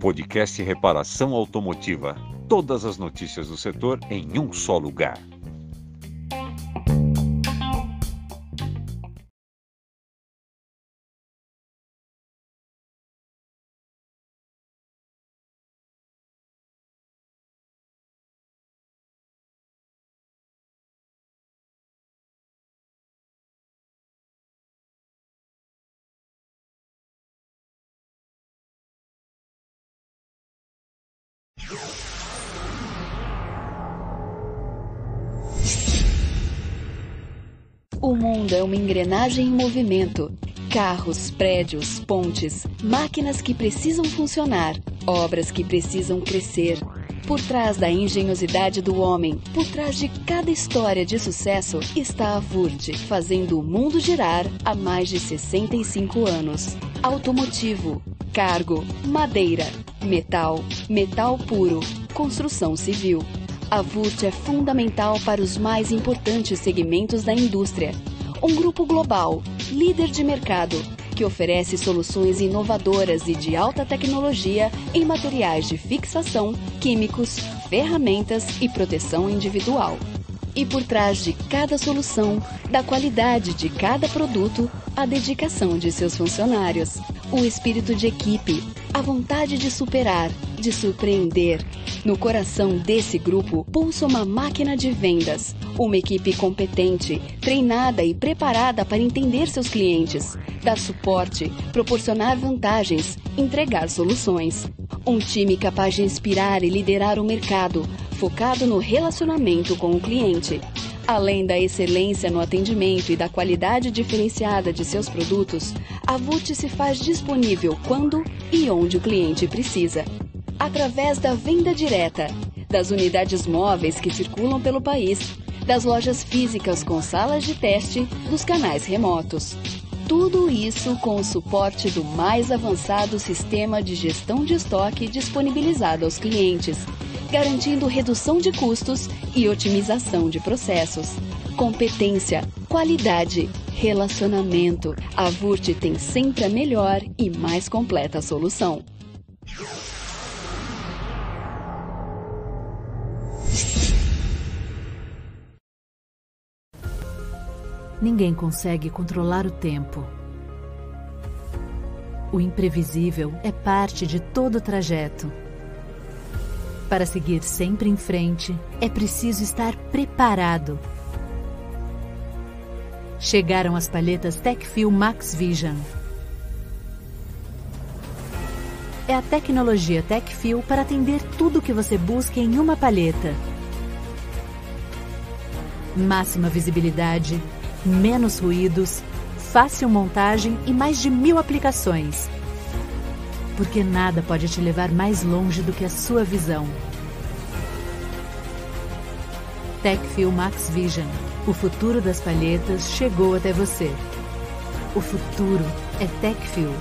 Podcast Reparação Automotiva. Todas as notícias do setor em um só lugar. Uma engrenagem em movimento. Carros, prédios, pontes, máquinas que precisam funcionar, obras que precisam crescer. Por trás da engenhosidade do homem, por trás de cada história de sucesso, está a Vurt, fazendo o mundo girar há mais de 65 anos. Automotivo, cargo, madeira, metal, metal puro, construção civil. A VURT é fundamental para os mais importantes segmentos da indústria. Um grupo global, líder de mercado, que oferece soluções inovadoras e de alta tecnologia em materiais de fixação, químicos, ferramentas e proteção individual. E por trás de cada solução, da qualidade de cada produto, a dedicação de seus funcionários, o espírito de equipe, a vontade de superar, de surpreender. No coração desse grupo pulsa uma máquina de vendas, uma equipe competente, treinada e preparada para entender seus clientes, dar suporte, proporcionar vantagens, entregar soluções. Um time capaz de inspirar e liderar o mercado, focado no relacionamento com o cliente. Além da excelência no atendimento e da qualidade diferenciada de seus produtos, a VUT se faz disponível quando e onde o cliente precisa. Através da venda direta, das unidades móveis que circulam pelo país, das lojas físicas com salas de teste, dos canais remotos. Tudo isso com o suporte do mais avançado sistema de gestão de estoque disponibilizado aos clientes, garantindo redução de custos e otimização de processos. Competência, qualidade, relacionamento. A VURT tem sempre a melhor e mais completa solução. Ninguém consegue controlar o tempo. O imprevisível é parte de todo o trajeto. Para seguir sempre em frente, é preciso estar preparado. Chegaram as palhetas TechFuel Max Vision. É a tecnologia TechFuel para atender tudo o que você busca em uma palheta. Máxima visibilidade, menos ruídos, fácil montagem e mais de mil aplicações. Porque nada pode te levar mais longe do que a sua visão. TechFuel Max Vision. O futuro das palhetas chegou até você. O futuro é TechFuel.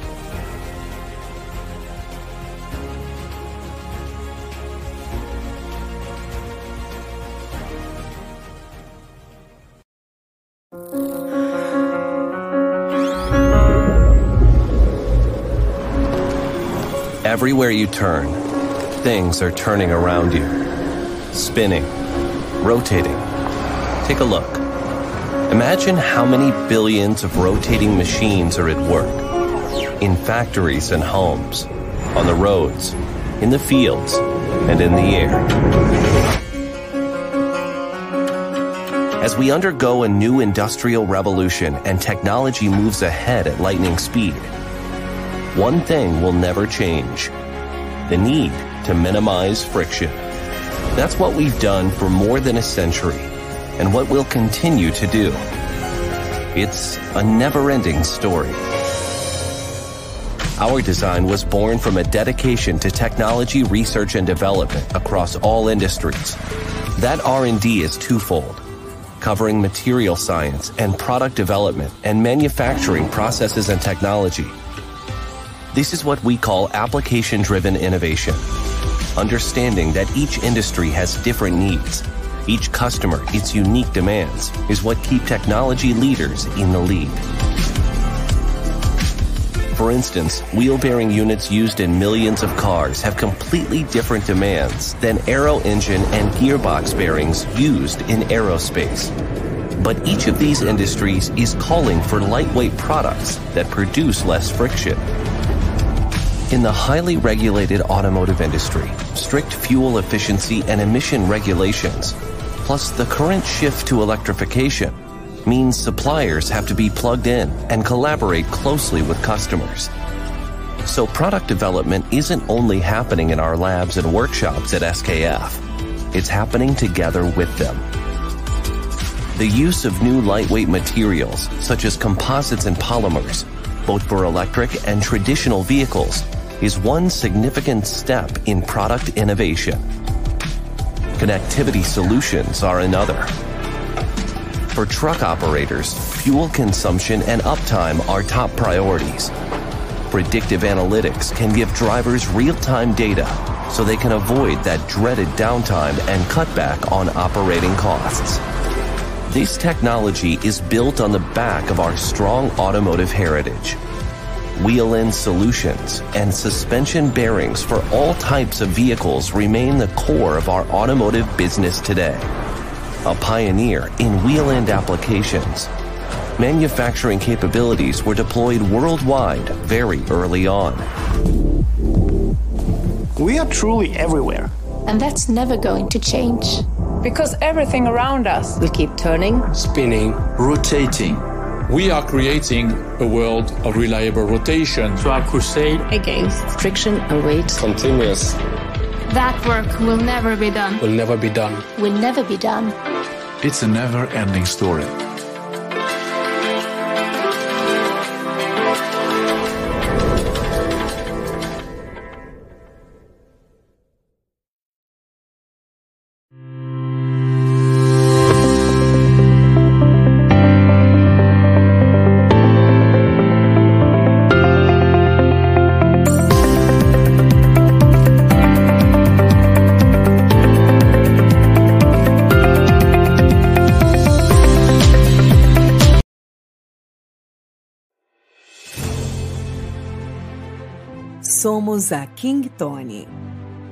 Everywhere you turn, things are turning around you. Spinning, rotating. Take a look. Imagine how many billions of rotating machines are at work. In factories and homes, on the roads, in the fields, and in the air. As we undergo a new industrial revolution and technology moves ahead at lightning speed, one thing will never change the need to minimize friction. That's what we've done for more than a century and what we'll continue to do. It's a never ending story. Our design was born from a dedication to technology research and development across all industries. That R&D is twofold, covering material science and product development and manufacturing processes and technology. This is what we call application driven innovation. Understanding that each industry has different needs, each customer its unique demands, is what keep technology leaders in the lead. For instance, wheel bearing units used in millions of cars have completely different demands than aero engine and gearbox bearings used in aerospace. But each of these industries is calling for lightweight products that produce less friction. In the highly regulated automotive industry, strict fuel efficiency and emission regulations, plus the current shift to electrification, means suppliers have to be plugged in and collaborate closely with customers. So product development isn't only happening in our labs and workshops at SKF. It's happening together with them. The use of new lightweight materials, such as composites and polymers, both for electric and traditional vehicles, is one significant step in product innovation. Connectivity solutions are another. For truck operators, fuel consumption and uptime are top priorities. Predictive analytics can give drivers real-time data so they can avoid that dreaded downtime and cut back on operating costs. This technology is built on the back of our strong automotive heritage. Wheel end solutions and suspension bearings for all types of vehicles remain the core of our automotive business today. A pioneer in wheel end applications, manufacturing capabilities were deployed worldwide very early on. We are truly everywhere. And that's never going to change. Because everything around us will keep turning, spinning, rotating. We are creating a world of reliable rotation. So our crusade against friction and weight. Continuous. That work will never be done. Will never be done. Will never be done. It's a never ending story. Somos a King Tony.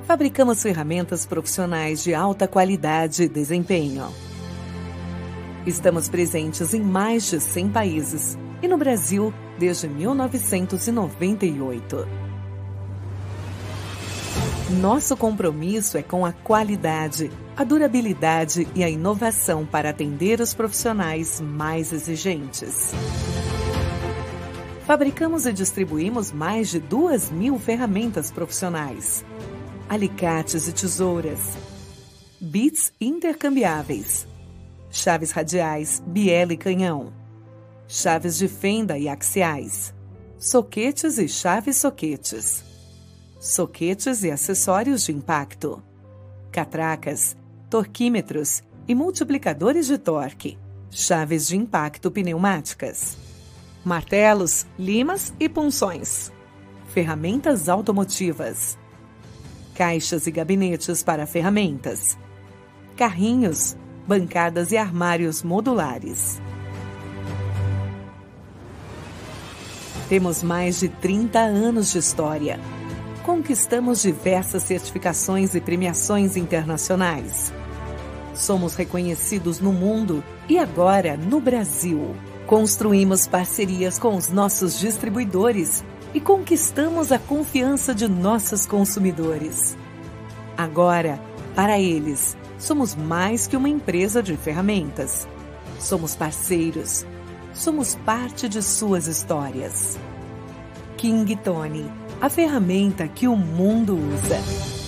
Fabricamos ferramentas profissionais de alta qualidade e desempenho. Estamos presentes em mais de 100 países e no Brasil desde 1998. Nosso compromisso é com a qualidade, a durabilidade e a inovação para atender os profissionais mais exigentes. Fabricamos e distribuímos mais de duas mil ferramentas profissionais, alicates e tesouras, bits intercambiáveis, chaves radiais, biela e canhão, chaves de fenda e axiais, soquetes e chaves soquetes, soquetes e acessórios de impacto, catracas, torquímetros e multiplicadores de torque, chaves de impacto pneumáticas martelos, limas e punções, ferramentas automotivas, caixas e gabinetes para ferramentas, carrinhos, bancadas e armários modulares. Temos mais de 30 anos de história. Conquistamos diversas certificações e premiações internacionais. Somos reconhecidos no mundo e agora no Brasil. Construímos parcerias com os nossos distribuidores e conquistamos a confiança de nossos consumidores. Agora, para eles, somos mais que uma empresa de ferramentas. Somos parceiros. Somos parte de suas histórias. King Tony, a ferramenta que o mundo usa.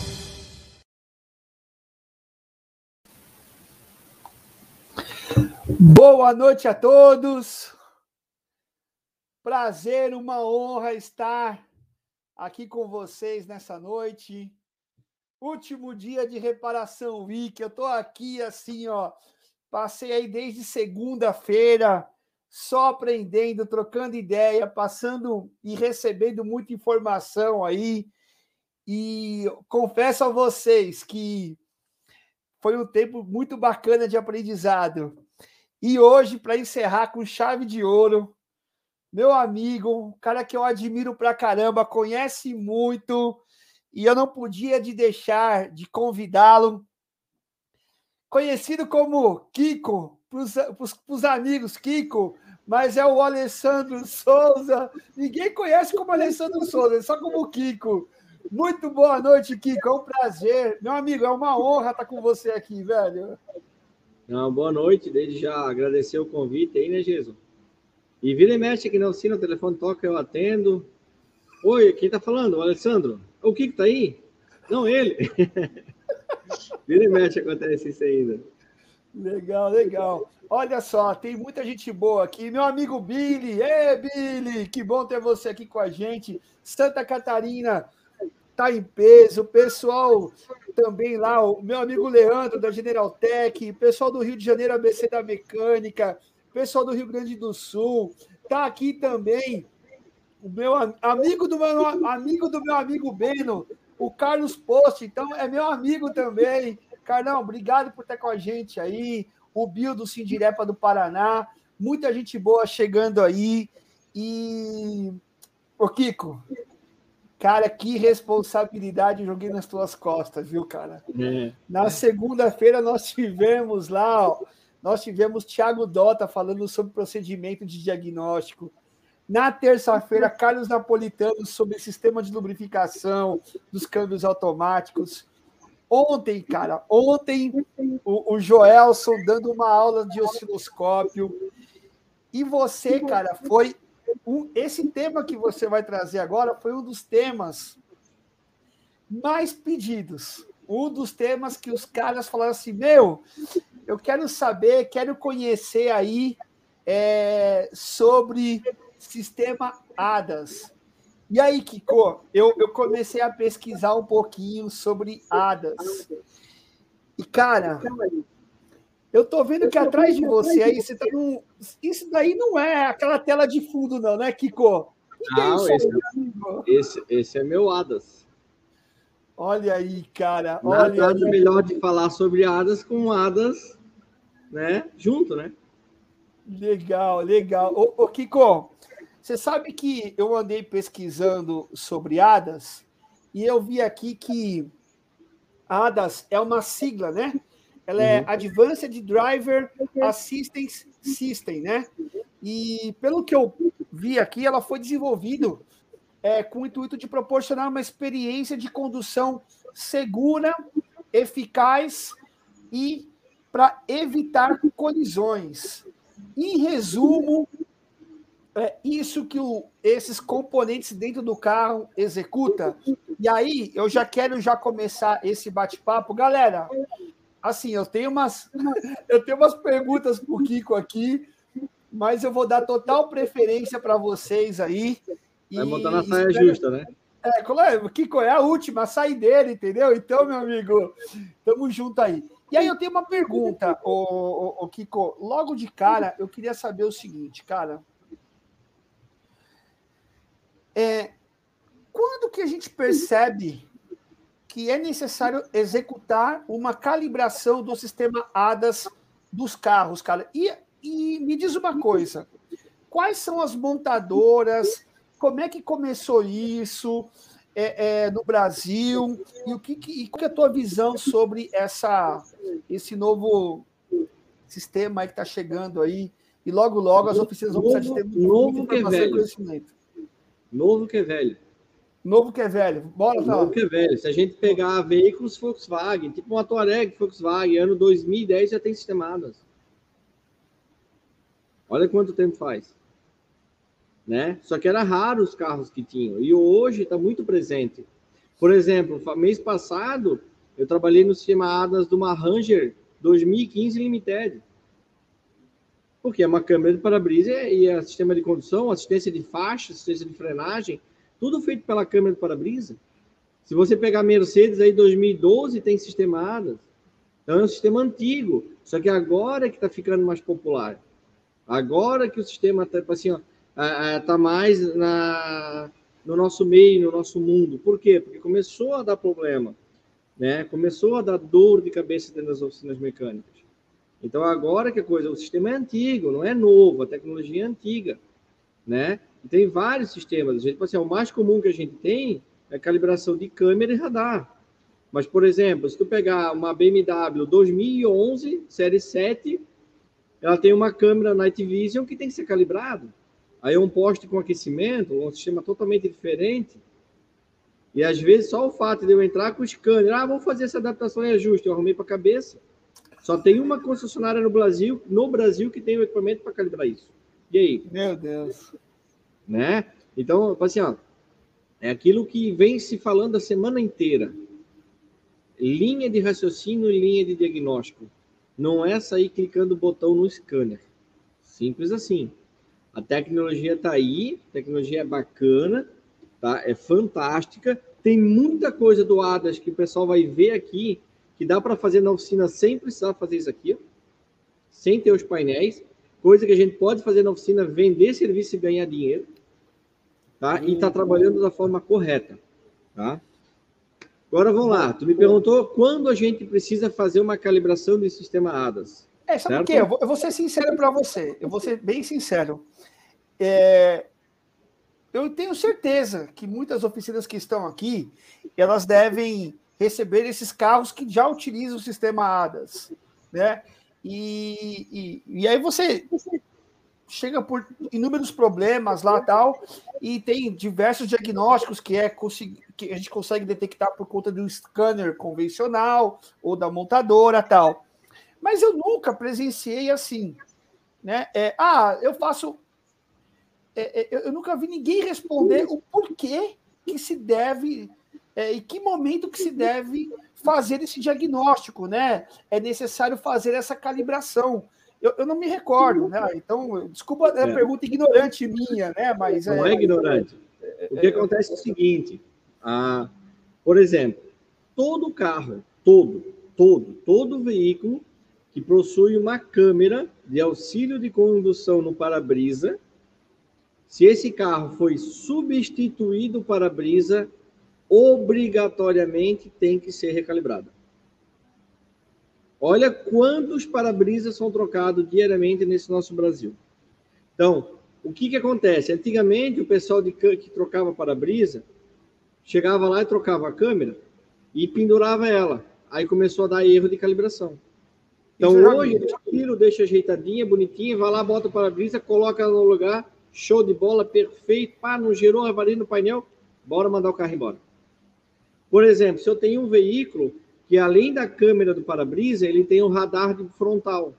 Boa noite a todos. Prazer, uma honra estar aqui com vocês nessa noite. Último dia de reparação week. Eu tô aqui assim, ó. Passei aí desde segunda-feira só aprendendo, trocando ideia, passando e recebendo muita informação aí. E confesso a vocês que foi um tempo muito bacana de aprendizado. E hoje, para encerrar com chave de ouro, meu amigo, cara que eu admiro pra caramba, conhece muito, e eu não podia de deixar de convidá-lo. Conhecido como Kiko, para os amigos Kiko, mas é o Alessandro Souza. Ninguém conhece como Alessandro Souza, só como Kiko. Muito boa noite, Kiko. É um prazer. Meu amigo, é uma honra estar com você aqui, velho. Não, boa noite. Desde já agradecer o convite aí, né, Jesus? E vira e mexe aqui na oficina, o telefone toca, eu atendo. Oi, quem tá falando? O Alessandro. O Kiko tá aí? Não, ele. vira e mexe acontece isso ainda. Legal, legal. Olha só, tem muita gente boa aqui. Meu amigo Billy, ê Billy, que bom ter você aqui com a gente. Santa Catarina tá em peso. Pessoal também lá, o meu amigo Leandro da General Tech, pessoal do Rio de Janeiro, ABC da Mecânica, pessoal do Rio Grande do Sul. Tá aqui também o meu amigo do meu amigo do meu amigo Beno, o Carlos Post, então é meu amigo também. Carlão, obrigado por estar com a gente aí. O Bill do Sindirepa do Paraná. Muita gente boa chegando aí. E. Ô, Kiko, cara, que responsabilidade joguei nas tuas costas, viu, cara? É. Na segunda-feira nós tivemos lá, ó, nós tivemos Thiago Dota falando sobre procedimento de diagnóstico. Na terça-feira, Carlos Napolitano sobre sistema de lubrificação dos câmbios automáticos. Ontem, cara, ontem o, o Joelson dando uma aula de osciloscópio. E você, cara, foi esse tema que você vai trazer agora foi um dos temas mais pedidos. Um dos temas que os caras falaram assim: meu, eu quero saber, quero conhecer aí é, sobre sistema ADAS. E aí, Kiko, eu, eu comecei a pesquisar um pouquinho sobre hadas. E, cara, eu tô vendo que atrás de você aí, você tá num. Isso daí não é aquela tela de fundo, não, né, Kiko? Não, esse, é, esse, esse, é meu Hadas. Olha aí, cara. Olha Nada aí. melhor de falar sobre Hadas com Hadas, né? Junto, né? Legal, legal. Ô, ô Kiko, você sabe que eu andei pesquisando sobre ADAS e eu vi aqui que ADAS é uma sigla, né? Ela é uhum. Advanced Driver Assistance System, né? E pelo que eu vi aqui, ela foi desenvolvida é, com o intuito de proporcionar uma experiência de condução segura, eficaz e para evitar colisões. Em resumo, é isso que o, esses componentes dentro do carro executa. E aí, eu já quero já começar esse bate-papo. Galera, assim, eu tenho umas eu tenho umas perguntas para o Kiko aqui, mas eu vou dar total preferência para vocês aí. Vai botar na saia espero... justa, né? É, o Kiko é a última, a saideira, entendeu? Então, meu amigo, tamo junto aí. E aí eu tenho uma pergunta, o, o, o Kiko. Logo de cara, eu queria saber o seguinte, cara. É, quando que a gente percebe que é necessário executar uma calibração do sistema ADAS dos carros, cara? E, e me diz uma coisa: quais são as montadoras? Como é que começou isso é, é, no Brasil? E o que, que e qual é a tua visão sobre essa, esse novo sistema que está chegando aí? E logo, logo as oficinas vão precisar de ter novo muita informação e conhecimento. Novo que é velho. Novo que é velho. Bora, Novo que é velho. Se a gente pegar veículos Volkswagen, tipo uma Touareg Volkswagen, ano 2010 já tem sistemadas. Olha quanto tempo faz. Né? Só que era raro os carros que tinham. E hoje está muito presente. Por exemplo, mês passado, eu trabalhei no sistema ADAS de uma Ranger 2015 Limited. Porque é uma câmera de para-brisa e é sistema de condução, assistência de faixa, assistência de frenagem, tudo feito pela câmera de para-brisa. Se você pegar Mercedes aí 2012 tem sistema ADAS. Então é um sistema antigo, só que agora é que está ficando mais popular. Agora que o sistema está assim, ó, tá mais na, no nosso meio, no nosso mundo. Por quê? Porque começou a dar problema, né? Começou a dar dor de cabeça dentro das oficinas mecânicas. Então, agora que a coisa, o sistema é antigo, não é novo, a tecnologia é antiga. né? Tem vários sistemas. A gente, tipo assim, o mais comum que a gente tem é calibração de câmera e radar. Mas, por exemplo, se tu pegar uma BMW 2011, série 7, ela tem uma câmera Night Vision que tem que ser calibrado. Aí é um poste com aquecimento, um sistema totalmente diferente. E às vezes só o fato de eu entrar com o scanner, ah, vamos fazer essa adaptação e ajuste, eu arrumei para a cabeça. Só tem uma concessionária no Brasil, no Brasil que tem o equipamento para calibrar isso. E aí? Meu Deus. Né? Então, assim, ó, é aquilo que vem se falando a semana inteira. Linha de raciocínio e linha de diagnóstico. Não é sair clicando o botão no scanner. Simples assim. A tecnologia está aí, tecnologia é bacana, tá? É fantástica. Tem muita coisa do ADAS que o pessoal vai ver aqui que dá para fazer na oficina sem precisar fazer isso aqui, sem ter os painéis. Coisa que a gente pode fazer na oficina, vender serviço e ganhar dinheiro, tá? E está trabalhando da forma correta, tá? Agora vamos lá. Tu me perguntou quando a gente precisa fazer uma calibração do sistema ADAS. É, sabe por quê? Eu vou, eu vou ser sincero para você. Eu vou ser bem sincero. É, eu tenho certeza que muitas oficinas que estão aqui, elas devem receber esses carros que já utilizam o sistema ADAS, né? E, e, e aí você, chega por inúmeros problemas lá tal, e tem diversos diagnósticos que é que a gente consegue detectar por conta do scanner convencional ou da montadora tal. Mas eu nunca presenciei assim, né? É, ah, eu faço é, é, eu nunca vi ninguém responder o porquê que se deve, é, em que momento que se deve fazer esse diagnóstico, né? É necessário fazer essa calibração. Eu, eu não me recordo, né? Então, desculpa a é. pergunta ignorante minha, né? Mas não é, é ignorante. O que acontece é o seguinte: ah, por exemplo, todo carro, todo, todo, todo veículo que possui uma câmera de auxílio de condução no para-brisa se esse carro foi substituído para brisa, obrigatoriamente tem que ser recalibrado. Olha quantos para-brisas são trocados diariamente nesse nosso Brasil. Então, o que, que acontece? Antigamente, o pessoal de, que trocava para-brisa chegava lá e trocava a câmera e pendurava ela. Aí começou a dar erro de calibração. Então, hoje, tira, deixa ajeitadinha, bonitinha, vai lá, bota o para-brisa, coloca no lugar show de bola, perfeito, pá, não gerou avaria no painel, bora mandar o carro embora. Por exemplo, se eu tenho um veículo que além da câmera do para-brisa, ele tem um radar frontal,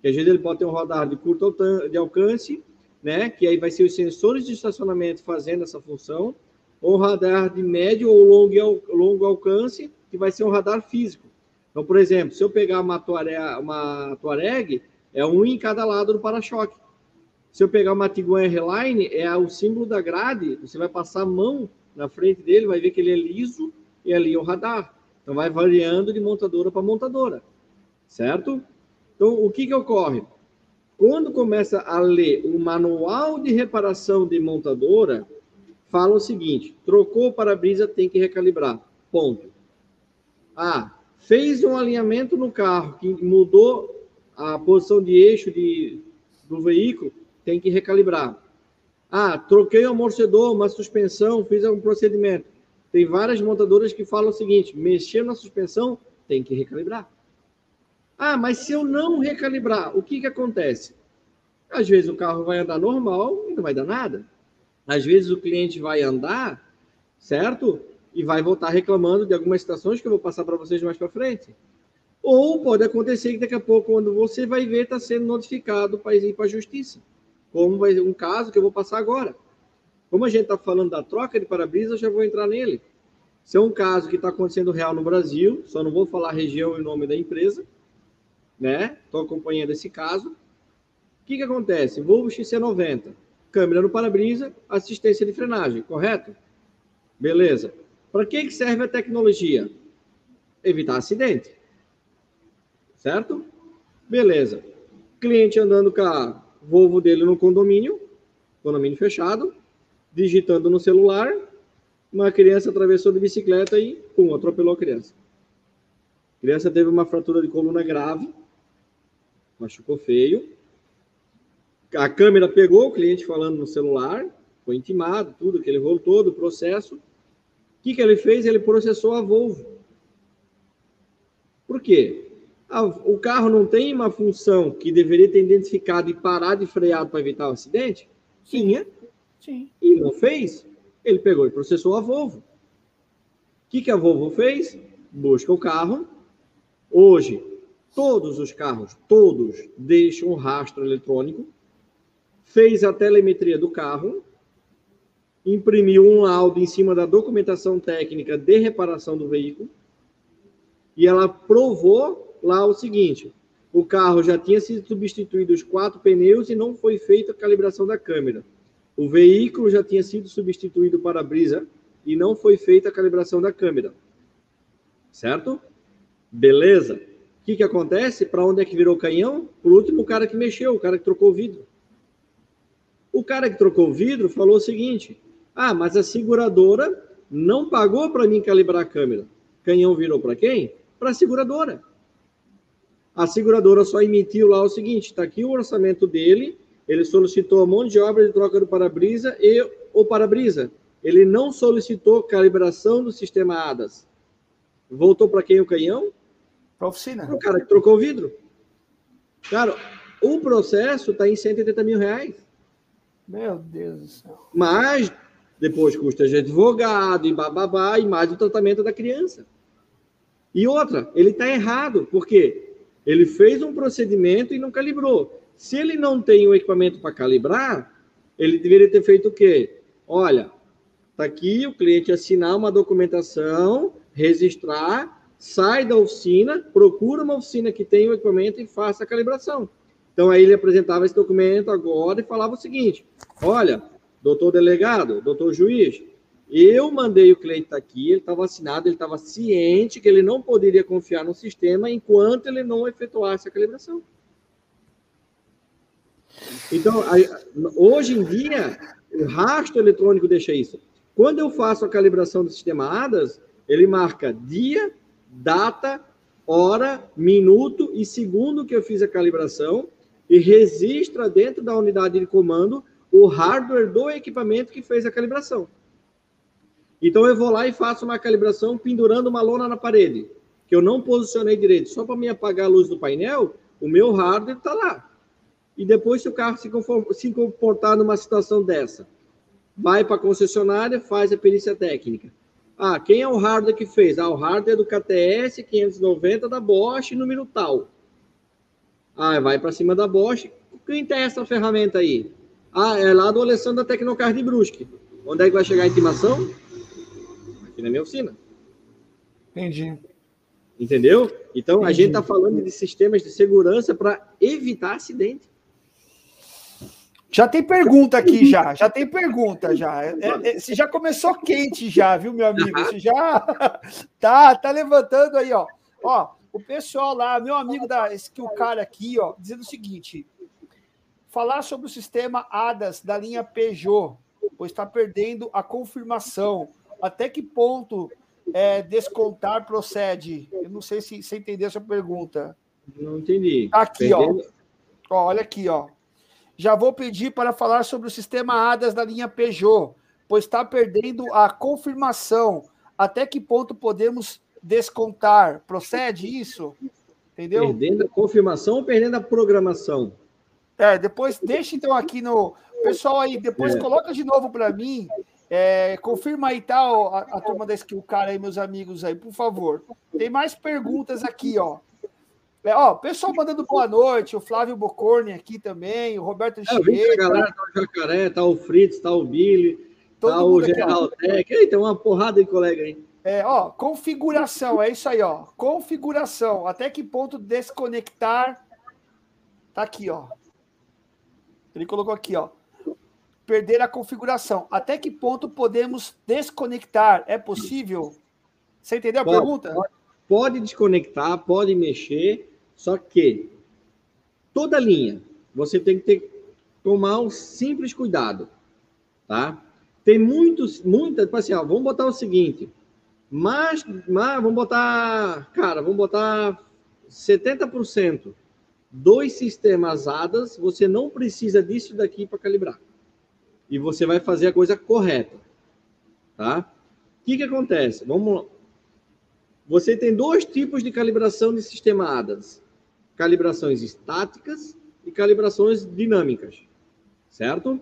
que às vezes ele pode ter um radar de curto de alcance, né, que aí vai ser os sensores de estacionamento fazendo essa função, ou um radar de médio ou longo, longo alcance, que vai ser um radar físico. Então, por exemplo, se eu pegar uma Tuareg, uma é um em cada lado do para-choque. Se eu pegar uma Tiguan R-Line, é o símbolo da grade, você vai passar a mão na frente dele, vai ver que ele é liso e ali é o radar. Então vai variando de montadora para montadora, certo? Então o que que ocorre? Quando começa a ler o manual de reparação de montadora, fala o seguinte: trocou o para-brisa, tem que recalibrar. Ponto. Ah, fez um alinhamento no carro que mudou a posição de eixo de, do veículo, tem que recalibrar. Ah, troquei o amortecedor, uma suspensão, fiz algum procedimento. Tem várias montadoras que falam o seguinte: mexer na suspensão, tem que recalibrar. Ah, mas se eu não recalibrar, o que, que acontece? Às vezes o carro vai andar normal e não vai dar nada. Às vezes o cliente vai andar, certo? E vai voltar reclamando de algumas situações que eu vou passar para vocês mais para frente. Ou pode acontecer que daqui a pouco, quando você vai ver, está sendo notificado para ir para a justiça como um caso que eu vou passar agora. Como a gente está falando da troca de para-brisa, já vou entrar nele. Isso é um caso que está acontecendo real no Brasil, só não vou falar região e nome da empresa, né? Estou acompanhando esse caso. O que, que acontece? Volvo XC90, câmera no para-brisa, assistência de frenagem, correto? Beleza. Para que, que serve a tecnologia? Evitar acidente. Certo? Beleza. Cliente andando com a Volvo dele no condomínio, condomínio fechado, digitando no celular, uma criança atravessou de bicicleta e, pum, atropelou a criança. A criança teve uma fratura de coluna grave, machucou feio. A câmera pegou o cliente falando no celular, foi intimado, tudo, aquele rolo todo, o processo. O que, que ele fez? Ele processou a Volvo. Por quê? o carro não tem uma função que deveria ter identificado e parar de frear para evitar o acidente? Tinha. Sim. E não fez. Ele pegou e processou a Volvo. O que, que a Volvo fez? Busca o carro. Hoje, todos os carros, todos, deixam rastro eletrônico. Fez a telemetria do carro. Imprimiu um laudo em cima da documentação técnica de reparação do veículo. E ela provou lá o seguinte: o carro já tinha sido substituído os quatro pneus e não foi feita a calibração da câmera. O veículo já tinha sido substituído para a brisa e não foi feita a calibração da câmera. Certo? Beleza. O que, que acontece? Para onde é que virou o canhão? O último cara que mexeu, o cara que trocou o vidro. O cara que trocou o vidro falou o seguinte: ah, mas a seguradora não pagou para mim calibrar a câmera. Canhão virou para quem? Para a seguradora. A seguradora só emitiu lá o seguinte: está aqui o orçamento dele, ele solicitou um monte de obra de troca do para-brisa e o para-brisa. Ele não solicitou calibração do sistema ADAS. Voltou para quem o canhão? Para a oficina. Para o cara que trocou o vidro. Cara, o processo está em 180 mil reais. Meu Deus do céu. Mas depois custa de advogado e bababá e mais o tratamento da criança. E outra, ele está errado, porque ele fez um procedimento e não calibrou. Se ele não tem o equipamento para calibrar, ele deveria ter feito o quê? Olha, tá aqui o cliente assinar uma documentação, registrar, sai da oficina, procura uma oficina que tenha o equipamento e faça a calibração. Então aí ele apresentava esse documento agora e falava o seguinte: olha, doutor delegado, doutor juiz, eu mandei o cliente estar tá aqui, ele estava assinado, ele estava ciente que ele não poderia confiar no sistema enquanto ele não efetuasse a calibração. Então, hoje em dia, o rastro eletrônico deixa isso. Quando eu faço a calibração do sistema ADAS, ele marca dia, data, hora, minuto e segundo que eu fiz a calibração e registra dentro da unidade de comando o hardware do equipamento que fez a calibração. Então eu vou lá e faço uma calibração pendurando uma lona na parede, que eu não posicionei direito, só para me apagar a luz do painel, o meu hardware está lá. E depois, se o carro se, se comportar numa situação dessa, vai para a concessionária, faz a perícia técnica. Ah, quem é o hardware que fez? Ah, o hardware é do KTS 590 da Bosch, número tal. Ah, vai para cima da Bosch. Quem tem essa ferramenta aí? Ah, é lá do Alessandro da Tecnocard de Brusque. Onde é que vai chegar a intimação? Aqui na minha oficina. Entendi. Entendeu? Então, Entendi. a gente está falando de sistemas de segurança para evitar acidente. Já tem pergunta aqui, já. Já tem pergunta, já. É, é, você já começou quente, já, viu, meu amigo? Você já tá, tá levantando aí, ó. Ó, o pessoal lá, meu amigo da esse que o cara aqui, ó, dizendo o seguinte: falar sobre o sistema ADAS da linha Peugeot, pois está perdendo a confirmação. Até que ponto é, descontar procede? Eu não sei se você entendeu essa pergunta. Não entendi. Aqui, perdendo... ó. ó. Olha aqui, ó. Já vou pedir para falar sobre o sistema ADAS da linha Peugeot, pois está perdendo a confirmação. Até que ponto podemos descontar? Procede isso? Entendeu? Perdendo a confirmação ou perdendo a programação? É, depois deixa então aqui no. Pessoal aí, depois é. coloca de novo para mim. É, confirma aí, tá, a, a turma da Skill Cara aí, meus amigos aí, por favor. Tem mais perguntas aqui, ó. É, ó, pessoal mandando boa noite, o Flávio Bocorni aqui também, o Roberto. É, galera, tá o Jacaré, tá o Fritz, tá o Billy, Todo tá o General Tech. Eita, tem uma porrada de colega aí. É, ó, configuração, é isso aí, ó. Configuração. Até que ponto desconectar? Tá aqui, ó. Ele colocou aqui, ó. Perder a configuração. Até que ponto podemos desconectar? É possível? Você entendeu a pode, pergunta? Pode, pode desconectar, pode mexer, só que toda linha você tem que ter, tomar um simples cuidado, tá? Tem muitos, muitas, tipo assim, ó, vamos botar o seguinte, mas, mas vamos botar, cara, vamos botar 70% dois sistemas ADAS, você não precisa disso daqui para calibrar. E você vai fazer a coisa correta. Tá? O que, que acontece? Vamos lá. Você tem dois tipos de calibração de sistema ADAS: calibrações estáticas e calibrações dinâmicas. Certo?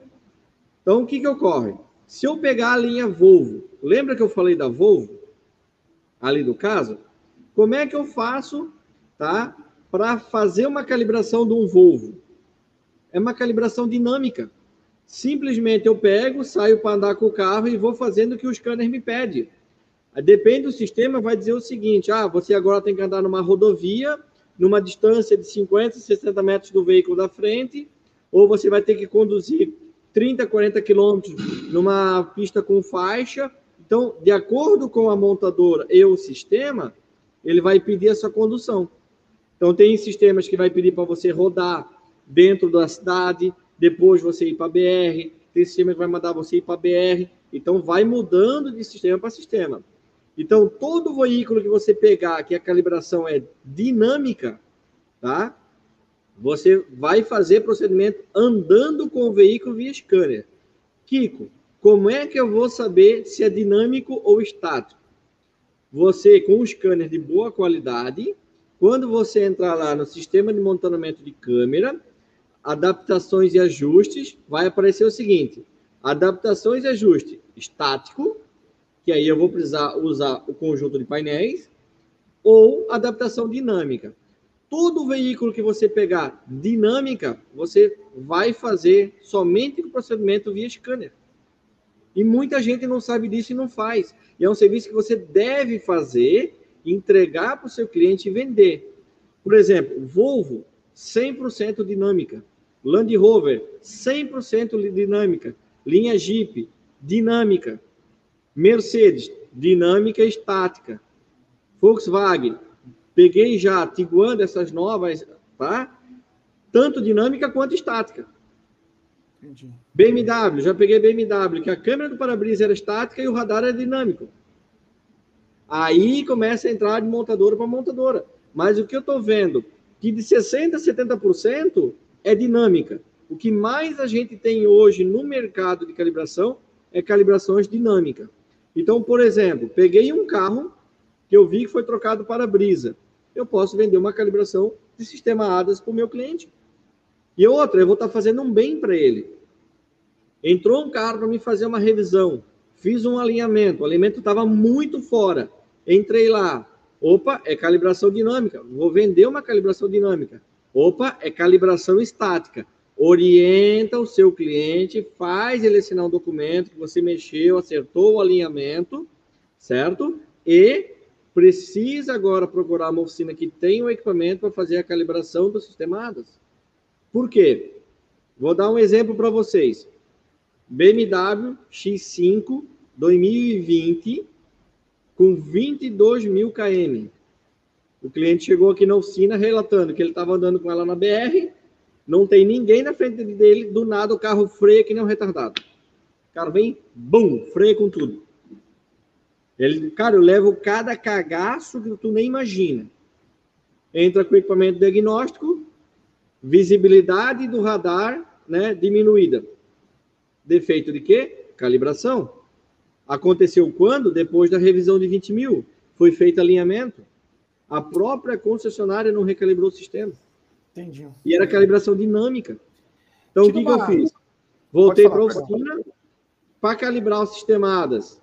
Então, o que, que ocorre? Se eu pegar a linha Volvo, lembra que eu falei da Volvo? Ali do caso? Como é que eu faço, tá? Para fazer uma calibração de um Volvo? É uma calibração dinâmica. Simplesmente eu pego, saio para andar com o carro e vou fazendo o que o scanner me pede. Depende do sistema, vai dizer o seguinte: ah, você agora tem que andar numa rodovia, numa distância de 50, 60 metros do veículo da frente, ou você vai ter que conduzir 30, 40 quilômetros numa pista com faixa. Então, de acordo com a montadora e o sistema, ele vai pedir essa condução. Então, tem sistemas que vai pedir para você rodar dentro da cidade, depois você ir para BR, tem sistema que vai mandar você ir para BR. Então, vai mudando de sistema para sistema. Então, todo veículo que você pegar, que a calibração é dinâmica, tá? Você vai fazer procedimento andando com o veículo via scanner. Kiko, como é que eu vou saber se é dinâmico ou estático? Você, com um scanner de boa qualidade, quando você entrar lá no sistema de monitoramento de câmera, adaptações e ajustes, vai aparecer o seguinte: adaptações e ajuste estático, que aí eu vou precisar usar o conjunto de painéis, ou adaptação dinâmica. Todo veículo que você pegar dinâmica, você vai fazer somente o procedimento via scanner. E muita gente não sabe disso e não faz. E é um serviço que você deve fazer, entregar para o seu cliente e vender. Por exemplo, Volvo, 100% dinâmica. Land Rover, 100% dinâmica. Linha Jeep, dinâmica. Mercedes, dinâmica e estática. Volkswagen, peguei já Tiguan dessas novas, tá? Tanto dinâmica quanto estática. Entendi. BMW, já peguei BMW, que a câmera do para-brisa era estática e o radar era dinâmico. Aí começa a entrar de montadora para montadora. Mas o que eu estou vendo, que de 60% a 70% é dinâmica. O que mais a gente tem hoje no mercado de calibração é calibrações dinâmicas. Então, por exemplo, peguei um carro que eu vi que foi trocado para brisa. Eu posso vender uma calibração de sistema ADAS para o meu cliente. E outra, eu vou estar fazendo um bem para ele. Entrou um carro para me fazer uma revisão. Fiz um alinhamento. O alinhamento estava muito fora. Entrei lá. Opa, é calibração dinâmica. Vou vender uma calibração dinâmica. Opa, é calibração estática orienta o seu cliente, faz ele assinar um documento que você mexeu, acertou o alinhamento, certo? E precisa agora procurar uma oficina que tenha o equipamento para fazer a calibração dos sistemadas. Por quê? Vou dar um exemplo para vocês. BMW X5 2020 com 22 mil km. O cliente chegou aqui na oficina relatando que ele estava andando com ela na BR, não tem ninguém na frente dele, do nada o carro freia que nem um retardado. O cara vem, bum, freia com tudo. Ele, cara, eu levo cada cagaço que tu nem imagina. Entra com equipamento diagnóstico, visibilidade do radar, né, diminuída. Defeito de quê? Calibração. Aconteceu quando? Depois da revisão de 20 mil. Foi feito alinhamento. A própria concessionária não recalibrou o sistema. Entendi. E era calibração dinâmica. Então, Tira o que, uma... que eu fiz? Voltei para a oficina para calibrar os sistemadas.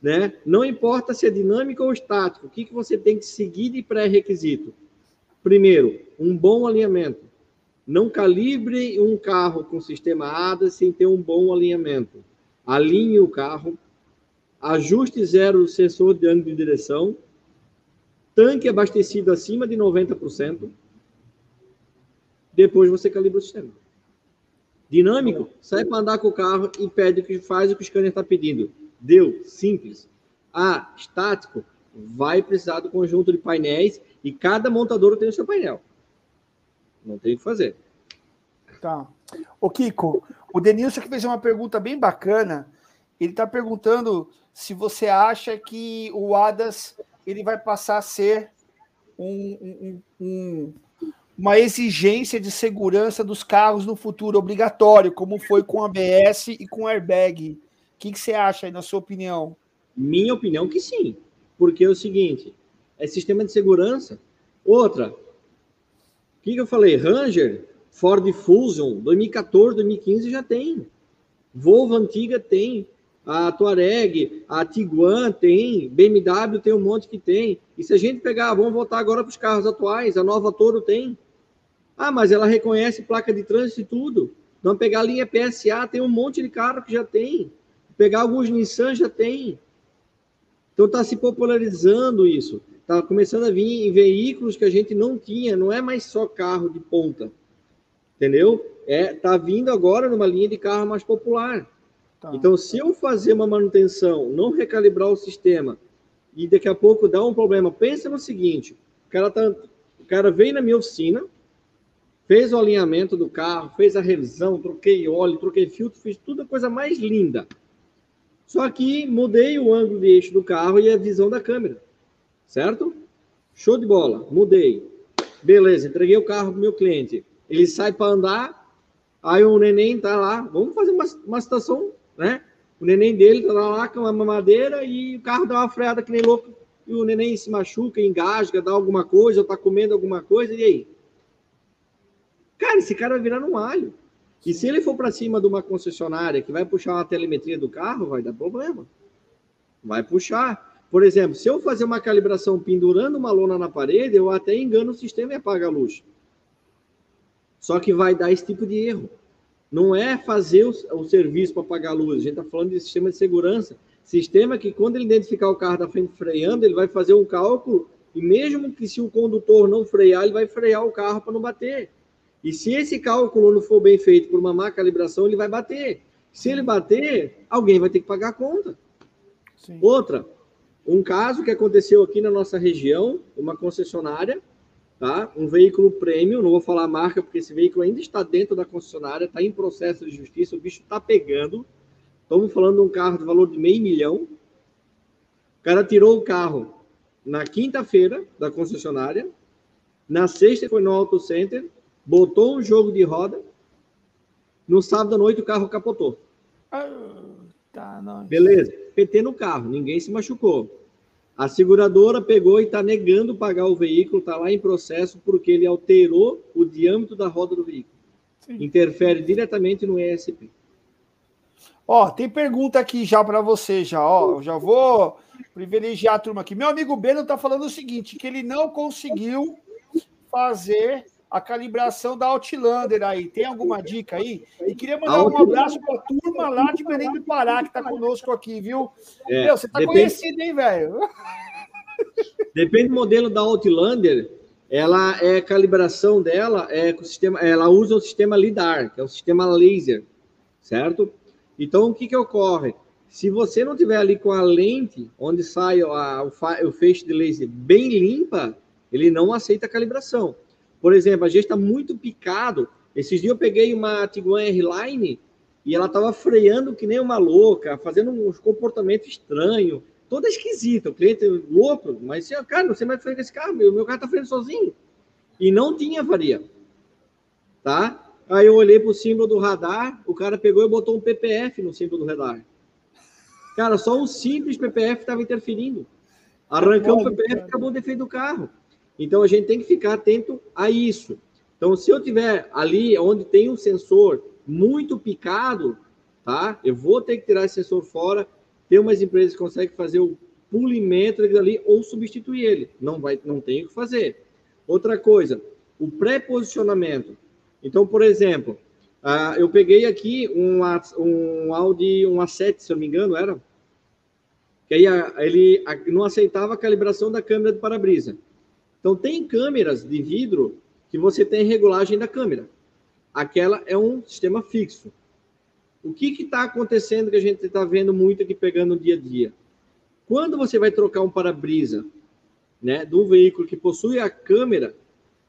Né? Não importa se é dinâmico ou estático, o que, que você tem que seguir de pré-requisito? Primeiro, um bom alinhamento. Não calibre um carro com sistema ADA sem ter um bom alinhamento. Alinhe o carro, ajuste zero o sensor de ângulo de direção, tanque abastecido acima de 90%, depois você calibra o sistema. Dinâmico, sai para andar com o carro e pede que faz o que o scanner está pedindo. Deu, simples. Ah, estático, vai precisar do conjunto de painéis e cada montador tem o seu painel. Não tem o que fazer. Tá. O Kiko, o Denilson que fez uma pergunta bem bacana. Ele está perguntando se você acha que o ADAS ele vai passar a ser um, um, um uma exigência de segurança dos carros no futuro obrigatório, como foi com ABS e com airbag. O que, que você acha aí, na sua opinião? Minha opinião que sim. Porque é o seguinte, é sistema de segurança. Outra, o que, que eu falei? Ranger, Ford Fusion, 2014, 2015 já tem. Volvo antiga tem. A Touareg, a Tiguan tem, BMW tem um monte que tem. E se a gente pegar, vamos voltar agora para os carros atuais, a nova Toro tem. Ah, mas ela reconhece placa de trânsito e tudo. Vamos pegar a linha PSA, tem um monte de carro que já tem. Pegar alguns Nissan já tem. Então está se popularizando isso. Está começando a vir em veículos que a gente não tinha. Não é mais só carro de ponta. Entendeu? É, tá vindo agora numa linha de carro mais popular. Tá. Então, se eu fazer uma manutenção, não recalibrar o sistema e daqui a pouco dá um problema, pensa no seguinte: o cara, tá, o cara veio na minha oficina, fez o alinhamento do carro, fez a revisão, troquei óleo, troquei filtro, fiz tudo a coisa mais linda. Só que mudei o ângulo de eixo do carro e a visão da câmera, certo? Show de bola, mudei. Beleza, entreguei o carro para meu cliente. Ele sai para andar, aí o neném tá lá, vamos fazer uma, uma situação né? O neném dele tá lá com uma mamadeira e o carro dá uma freada que nem louco e o neném se machuca, engasga, dá alguma coisa, ou tá comendo alguma coisa, e aí? Cara, esse cara vai virar um alho. E se ele for para cima de uma concessionária que vai puxar uma telemetria do carro, vai dar problema. Vai puxar. Por exemplo, se eu fazer uma calibração pendurando uma lona na parede, eu até engano o sistema e apaga a luz. Só que vai dar esse tipo de erro. Não é fazer o, o serviço para apagar a luz, a gente está falando de sistema de segurança. Sistema que, quando ele identificar o carro da frente freando, ele vai fazer um cálculo, e mesmo que se o condutor não frear, ele vai frear o carro para não bater. E se esse cálculo não for bem feito por uma má calibração, ele vai bater. Se ele bater, alguém vai ter que pagar a conta. Sim. Outra, um caso que aconteceu aqui na nossa região, uma concessionária, tá? Um veículo premium, não vou falar a marca porque esse veículo ainda está dentro da concessionária, está em processo de justiça, o bicho está pegando. Estamos falando de um carro de valor de meio milhão. O cara tirou o carro na quinta-feira da concessionária, na sexta foi no Auto Center, botou um jogo de roda, no sábado à noite o carro capotou. Ah, tá, Beleza, PT no carro, ninguém se machucou. A seguradora pegou e está negando pagar o veículo, está lá em processo porque ele alterou o diâmetro da roda do veículo. Sim. Interfere diretamente no ESP. Ó, tem pergunta aqui já para você já, ó. Eu já vou privilegiar a turma aqui. Meu amigo Beno está falando o seguinte, que ele não conseguiu fazer a calibração da Outlander aí. Tem alguma dica aí? E queria mandar um abraço para a turma lá de Belém do Pará que está conosco aqui, viu? É, Meu, você está depende... conhecido, hein, velho? Depende do modelo da Outlander, ela é calibração dela é com o sistema, ela usa o sistema lidar, que é o sistema laser, certo? Então o que que ocorre? Se você não tiver ali com a lente onde sai a, o, o feixe de laser bem limpa, ele não aceita a calibração. Por exemplo, a gente está muito picado. Esses dias eu peguei uma Tiguan R-Line e ela estava freando que nem uma louca, fazendo uns comportamentos estranhos, toda esquisita. O cliente louco, mas cara, não sei mais frear esse carro, meu, meu carro está freando sozinho. E não tinha avaria. Tá? Aí eu olhei para o símbolo do radar, o cara pegou e botou um PPF no símbolo do radar. Cara, só um simples PPF estava interferindo. Arrancamos o PPF e acabou o defeito do carro. Então a gente tem que ficar atento a isso. Então, se eu tiver ali onde tem um sensor muito picado, tá? Eu vou ter que tirar esse sensor fora. Tem umas empresas que conseguem fazer o polimento ali ou substituir ele. Não vai, não tem o que fazer. Outra coisa, o pré-posicionamento. Então, por exemplo, uh, eu peguei aqui um, um Audi, um A7, se eu não me engano, era? Que aí ele não aceitava a calibração da câmera do para-brisa. Então, tem câmeras de vidro que você tem regulagem da câmera. Aquela é um sistema fixo. O que está acontecendo que a gente está vendo muito aqui pegando no dia a dia? Quando você vai trocar um para-brisa né, de um veículo que possui a câmera,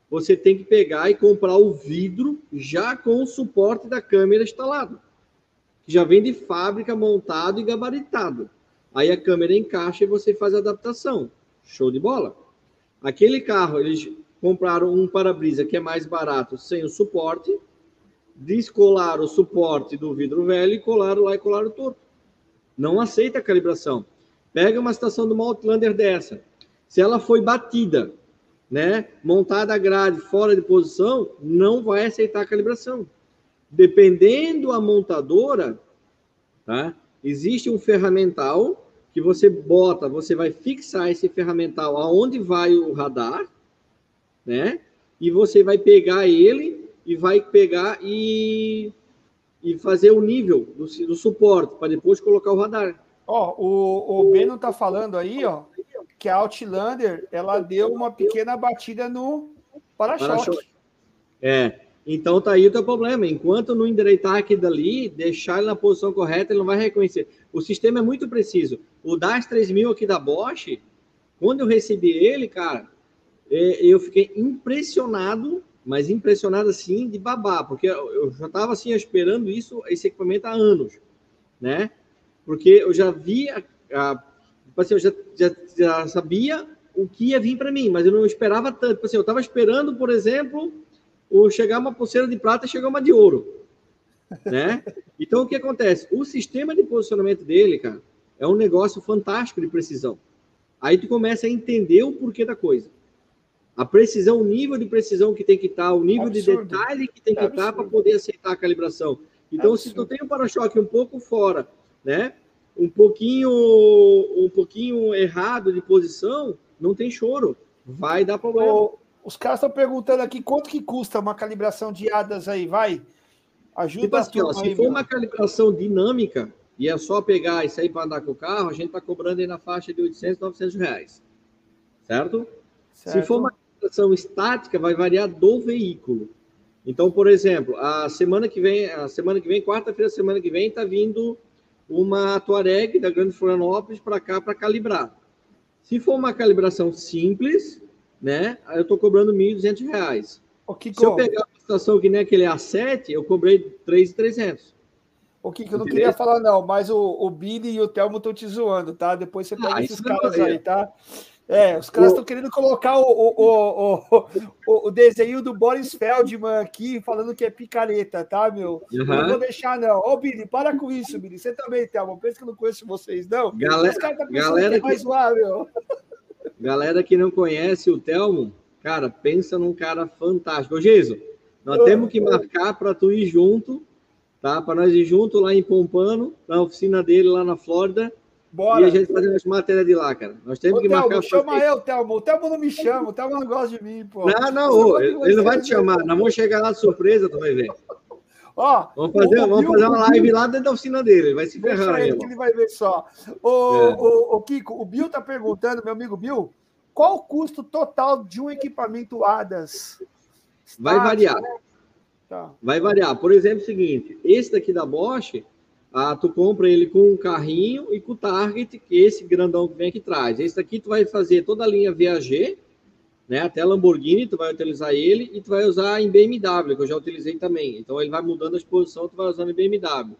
você tem que pegar e comprar o vidro já com o suporte da câmera instalado, que já vem de fábrica montado e gabaritado. Aí a câmera encaixa e você faz a adaptação. Show de bola. Aquele carro, ele, compraram um para-brisa que é mais barato sem o suporte, descolaram o suporte do vidro velho e colaram lá e colaram torto. Não aceita a calibração. Pega uma estação uma Outlander dessa. Se ela foi batida, né, montada a grade fora de posição, não vai aceitar a calibração. Dependendo a montadora, tá? Existe um ferramental que você bota, você vai fixar esse ferramental aonde vai o radar, né? E você vai pegar ele e vai pegar e, e fazer o nível do, do suporte para depois colocar o radar. Ó, o, o Beno tá falando aí, ó, que a Outlander ela deu uma pequena batida no para-choque. É, então tá aí o teu problema. Enquanto não endireitar aqui dali, deixar ele na posição correta, ele não vai reconhecer. O sistema é muito preciso. O DAS 3000 aqui da Bosch, quando eu recebi ele, cara, é, eu fiquei impressionado, mas impressionado assim de babá, porque eu já estava assim esperando isso, esse equipamento há anos, né? Porque eu já via, tipo assim, eu já, já, já sabia o que ia vir para mim, mas eu não esperava tanto. Tipo assim, eu estava esperando, por exemplo, o chegar uma pulseira de prata e chegar uma de ouro, né? Então o que acontece? O sistema de posicionamento dele, cara, é um negócio fantástico de precisão. Aí tu começa a entender o porquê da coisa. A precisão, o nível de precisão que tem que estar, o nível absurdo. de detalhe que tem que estar para poder aceitar a calibração. Então, se tu tem um para-choque um pouco fora, né? Um pouquinho, um pouquinho errado de posição, não tem choro. Vai dar problema. Os caras estão perguntando aqui quanto que custa uma calibração de hadas aí, vai? Ajuda tipo assim, ó, Se for uma calibração dinâmica e é só pegar e sair para andar com o carro, a gente está cobrando aí na faixa de 800, 900 reais. Certo? certo? Se for uma calibração estática, vai variar do veículo. Então, por exemplo, a semana que vem, a semana que vem, quarta-feira, semana que vem, está vindo uma Tuareg da Grande Florianópolis para cá para calibrar. Se for uma calibração simples, né? Eu estou cobrando R$ 1.200. O Kiko, Se eu pegar uma estação que nem aquele A7, eu cobrei R$ 3.300. O que eu não queria falar, não, mas o, o Billy e o Telmo estão te zoando, tá? Depois você pega ah, esses caras aí, tá? É, os caras estão querendo colocar o, o, o, o, desenho do Boris Feldman aqui, falando que é picareta, tá, meu? Uhum. Não vou deixar, não. Ô, Billy, para com isso, Billy. Você também, Thelma. Pensa que eu não conheço vocês, não. Galera, Os caras estão pensando galera que é mais zoar, meu. Galera que não conhece o Telmo, cara, pensa num cara fantástico. Ô, Geiso, nós temos que marcar para tu ir junto, tá? Para nós ir junto lá em Pompano, na oficina dele lá na Flórida. Bora. E a gente fazer as matérias de lá, cara. Nós temos Ô, que Telmo, marcar. Chama eu, Telmo. O Telmo não me chama. O Telmo não gosta de mim, pô. Não, não, ô, ele não vai te chamar. Nós vamos chegar lá de surpresa, tu vai ver. Ó, vamos fazer, vamos fazer uma live lá dentro da oficina dele, vai se ferrar. Aí, ele vai ver só. O, é. Kiko, o Bill tá perguntando, meu amigo Bill, qual o custo total de um equipamento ADAS? Vai variar. Né? Tá. Vai variar. Por exemplo, é o seguinte, esse daqui da Bosch, ah, tu compra ele com um carrinho e com o target, que esse grandão que vem aqui atrás. Esse daqui tu vai fazer toda a linha VAG, né? Até Lamborghini, tu vai utilizar ele e tu vai usar em BMW, que eu já utilizei também. Então ele vai mudando a exposição, tu vai usando em BMW.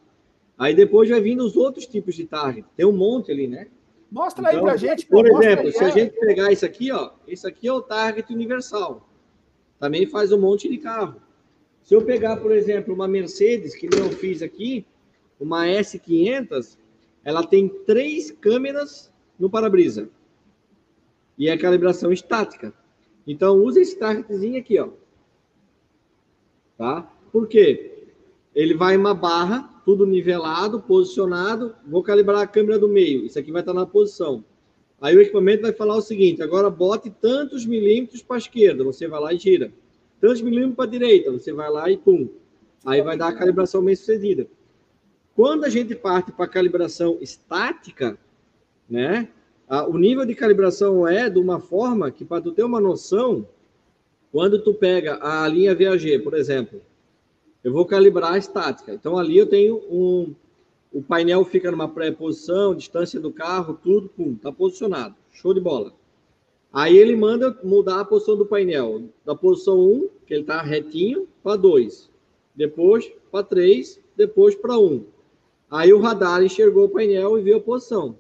Aí depois vai vindo os outros tipos de target. Tem um monte ali, né? Mostra então, aí pra gente. Por exemplo, se a gente pegar isso aqui, ó, isso aqui é o target universal. Também faz um monte de carro. Se eu pegar, por exemplo, uma Mercedes, que eu fiz aqui, uma S500, ela tem três câmeras no para-brisa. E é calibração estática. Então, usa esse targetzinho aqui, ó. Tá? Por quê? Ele vai uma barra, tudo nivelado, posicionado. Vou calibrar a câmera do meio. Isso aqui vai estar na posição. Aí o equipamento vai falar o seguinte: agora bote tantos milímetros para a esquerda. Você vai lá e gira. Tantos milímetros para a direita. Você vai lá e pum. Aí vai dar a calibração bem sucedida. Quando a gente parte para a calibração estática, né? o nível de calibração é de uma forma que, para tu ter uma noção, quando tu pega a linha VAG, por exemplo, eu vou calibrar a estática. Então, ali eu tenho um... O painel fica numa pré-posição, distância do carro, tudo, pum, tá posicionado. Show de bola. Aí ele manda mudar a posição do painel. Da posição 1, que ele tá retinho, para 2. Depois para 3, depois para 1. Aí o radar enxergou o painel e viu a posição.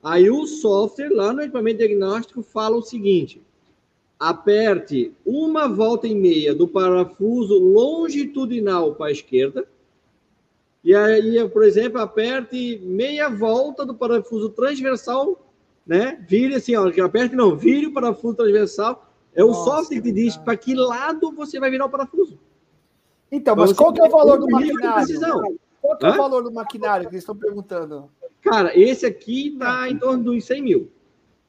Aí o software lá no equipamento diagnóstico fala o seguinte: aperte uma volta e meia do parafuso longitudinal para a esquerda. E aí, por exemplo, aperte meia volta do parafuso transversal, né? Vire assim, ó, aperte não, vire o parafuso transversal. É o Nossa, software que diz para que lado você vai virar o parafuso. Então, mas qual que é o valor do maquinário? Qual que é o valor do maquinário que eles estão perguntando? Cara, esse aqui está em torno dos 100 mil.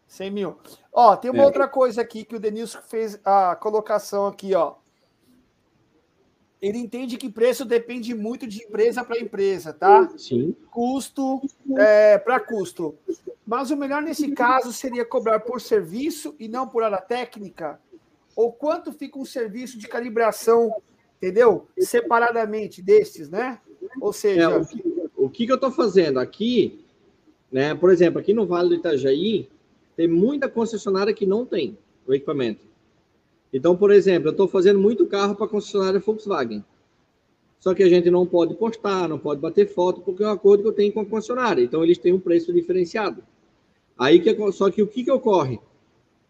100 mil. Ó, tem uma é. outra coisa aqui que o Denilson fez a colocação aqui, ó. Ele entende que preço depende muito de empresa para empresa, tá? Sim. Custo é, para custo. Mas o melhor nesse caso seria cobrar por serviço e não por área técnica? Ou quanto fica um serviço de calibração, entendeu? Separadamente destes, né? Ou seja. É, o, que, o que, eu estou fazendo aqui, né? Por exemplo, aqui no Vale do Itajaí, tem muita concessionária que não tem o equipamento. Então, por exemplo, eu estou fazendo muito carro para concessionária Volkswagen. Só que a gente não pode postar, não pode bater foto, porque é um acordo que eu tenho com a concessionária. Então, eles têm um preço diferenciado. Aí que só que o que, que ocorre?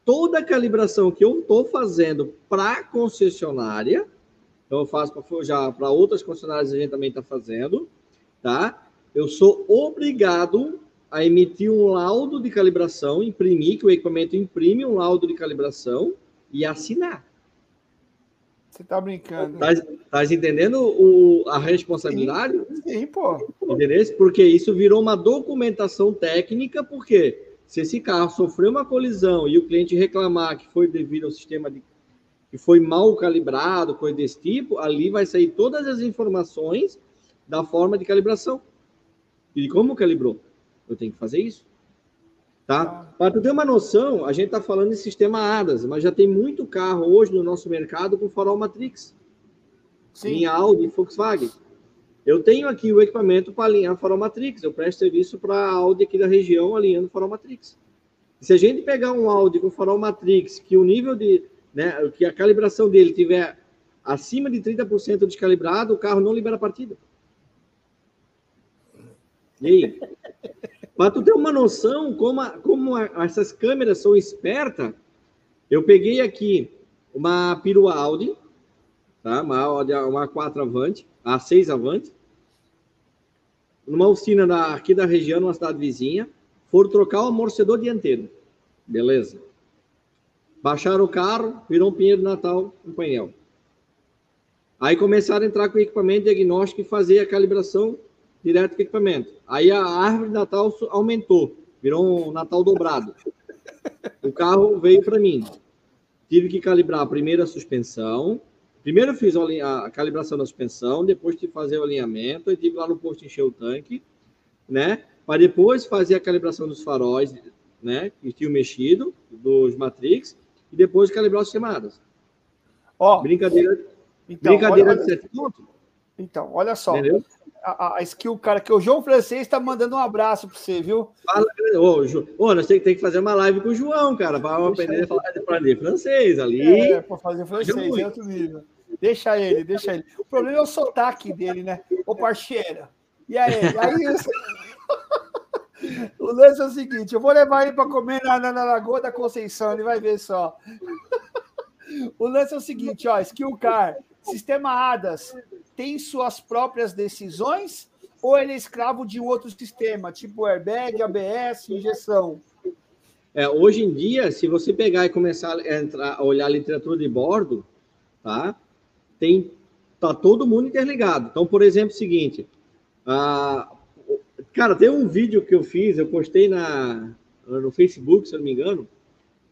Toda a calibração que eu estou fazendo para concessionária, então eu faço já para outras concessionárias a gente também está fazendo, tá? Eu sou obrigado a emitir um laudo de calibração, imprimir, que o equipamento imprime um laudo de calibração e assinar. Você está brincando. Tá, tá entendendo o, a responsabilidade? Sim, sim, pô. Entendeu? Porque isso virou uma documentação técnica, porque se esse carro sofreu uma colisão e o cliente reclamar que foi devido ao sistema de que foi mal calibrado, coisa desse tipo, ali vai sair todas as informações da forma de calibração. E de como calibrou eu tenho que fazer isso. Tá? Para tu ter uma noção, a gente está falando de sistema ADAS, mas já tem muito carro hoje no nosso mercado com farol Matrix. Sim. Em Audi e Volkswagen. Eu tenho aqui o equipamento para alinhar farol Matrix. Eu presto serviço para a Audi aqui da região alinhando farol Matrix. Se a gente pegar um Audi com farol Matrix, que o nível de. Né, que a calibração dele tiver acima de 30% descalibrado, o carro não libera partida. E aí? Para tu ter uma noção como, a, como a, essas câmeras são espertas, eu peguei aqui uma perua Audi, tá? uma Audi, uma 4 Avante, a 6 Avante, numa oficina da, aqui da região, numa cidade vizinha, foram trocar o amortecedor dianteiro. Beleza. Baixaram o carro, virou um pinheiro Natal, um painel. Aí começaram a entrar com equipamento diagnóstico e fazer a calibração direto com o equipamento. Aí a árvore de Natal aumentou, virou um Natal dobrado. O carro veio para mim. Tive que calibrar a primeira suspensão. Primeiro fiz a calibração da suspensão, depois tive que fazer o alinhamento, e tive lá no posto encher o tanque, né? Para depois fazer a calibração dos faróis, né? Que tinham mexido, dos Matrix, e depois calibrar os chamadas. Ó, brincadeira, então, brincadeira olha, de pontos. Então, olha só. Entendeu? A, a skill, cara, que o João Francês está mandando um abraço para você, viu? Fala, ô, Ju, ô, nós temos que fazer uma live com o João, cara, para aprender a falar de francês ali. É, para fazer francês, é outro nível. Deixa ele, deixa ele. O problema é o sotaque dele, né? Ô, parceira. E aí? aí o lance é o seguinte: eu vou levar ele para comer na, na, na, Lagoa da Conceição, ele vai ver só. o lance é o seguinte: ó, Skill Car, sistema ADAS, tem suas próprias decisões ou ele é escravo de um outro sistema, tipo airbag, ABS, injeção? É, hoje em dia, se você pegar e começar a, entrar, a olhar a literatura de bordo, tá? Tem tá todo mundo interligado. Então, por exemplo, seguinte, cara, tem um vídeo que eu fiz, eu postei na no Facebook, se eu não me engano.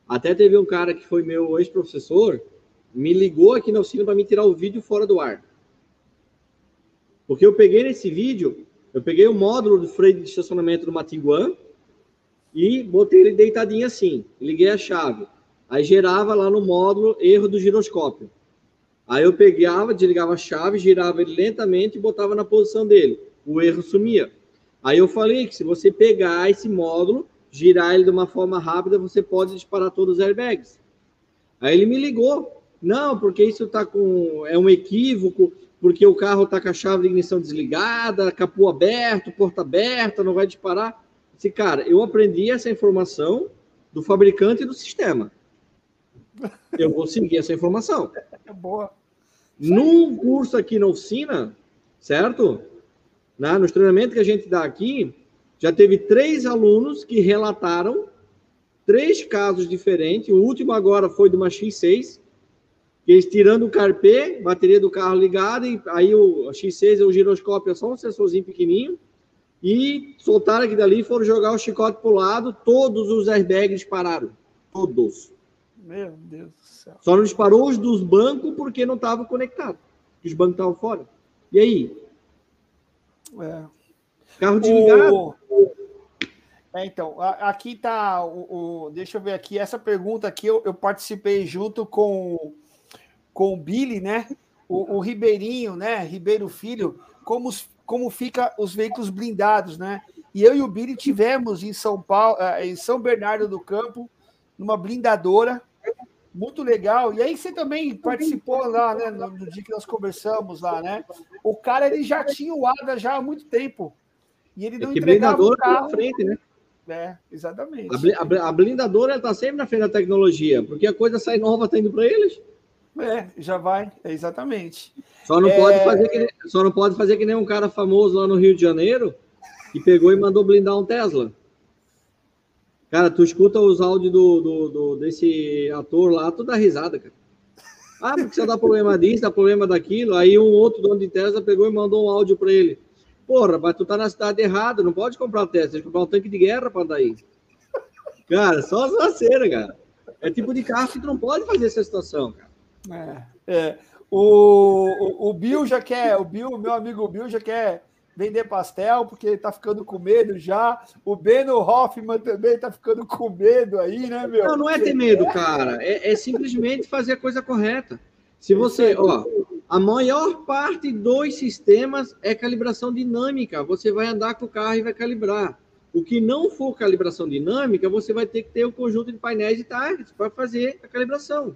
Até teve um cara que foi meu ex-professor, me ligou aqui na oficina para me tirar o vídeo fora do ar. Porque eu peguei nesse vídeo, eu peguei o módulo do freio de estacionamento do Matiguan e botei ele deitadinho assim. Liguei a chave. Aí gerava lá no módulo erro do giroscópio. Aí eu pegava, desligava a chave, girava ele lentamente e botava na posição dele. O erro sumia. Aí eu falei que se você pegar esse módulo, girar ele de uma forma rápida, você pode disparar todos os airbags. Aí ele me ligou. Não, porque isso tá com é um equívoco porque o carro está com a chave de ignição desligada, capô aberto, porta aberta, não vai disparar. Esse cara, eu aprendi essa informação do fabricante e do sistema. Eu vou seguir essa informação. É boa. Num curso aqui na oficina, certo? Na, nos treinamentos que a gente dá aqui, já teve três alunos que relataram três casos diferentes. O último agora foi de uma X6, que eles tirando o carpê, bateria do carro ligada, e aí o X6 é o giroscópio, é só um sensorzinho pequenininho, e soltaram aqui dali, foram jogar o chicote para o lado, todos os airbags pararam. Todos. Meu Deus do céu. Só não disparou os dos bancos porque não estavam conectados. Os bancos estavam fora. E aí? É. Carro desligado. O... É, então, aqui tá o, o, Deixa eu ver aqui. Essa pergunta aqui eu, eu participei junto com, com o Billy, né? O, o, Ribeirinho, né? Ribeiro Filho, como, como fica os veículos blindados, né? E eu e o Billy tivemos em São Paulo, eh, em São Bernardo do Campo, numa blindadora, muito legal. E aí você também participou lá, né? No, no dia que nós conversamos lá, né? O cara ele já tinha o ADA já há muito tempo. E ele é não é entregava o carro. Frente, né? É, exatamente. A, a blindadora está sempre na frente da tecnologia, porque a coisa sai nova, está indo para eles. É, já vai, é, exatamente. Só não, é... pode fazer que nem, só não pode fazer que nem um cara famoso lá no Rio de Janeiro que pegou e mandou blindar um Tesla. Cara, tu escuta os áudios do, do, do, desse ator lá, tu dá risada, cara. Ah, porque você dá problema disso, dá problema daquilo. Aí um outro dono de Tesla pegou e mandou um áudio para ele. Porra, mas tu tá na cidade errada, não pode comprar Tesla, tem que comprar um tanque de guerra para daí. Cara, só as vaceiras, cara. É tipo de carro que tu não pode fazer essa situação, cara. É, é. O, o, o Bill já quer, o Bill, meu amigo Bill já quer vender pastel, porque ele tá ficando com medo já. O Beno Hoffman também tá ficando com medo aí, né, meu? Não, não é ter medo, cara. É, é simplesmente fazer a coisa correta. Se você, ó, a maior parte dos sistemas é calibração dinâmica. Você vai andar com o carro e vai calibrar. O que não for calibração dinâmica, você vai ter que ter o um conjunto de painéis e targets para fazer a calibração.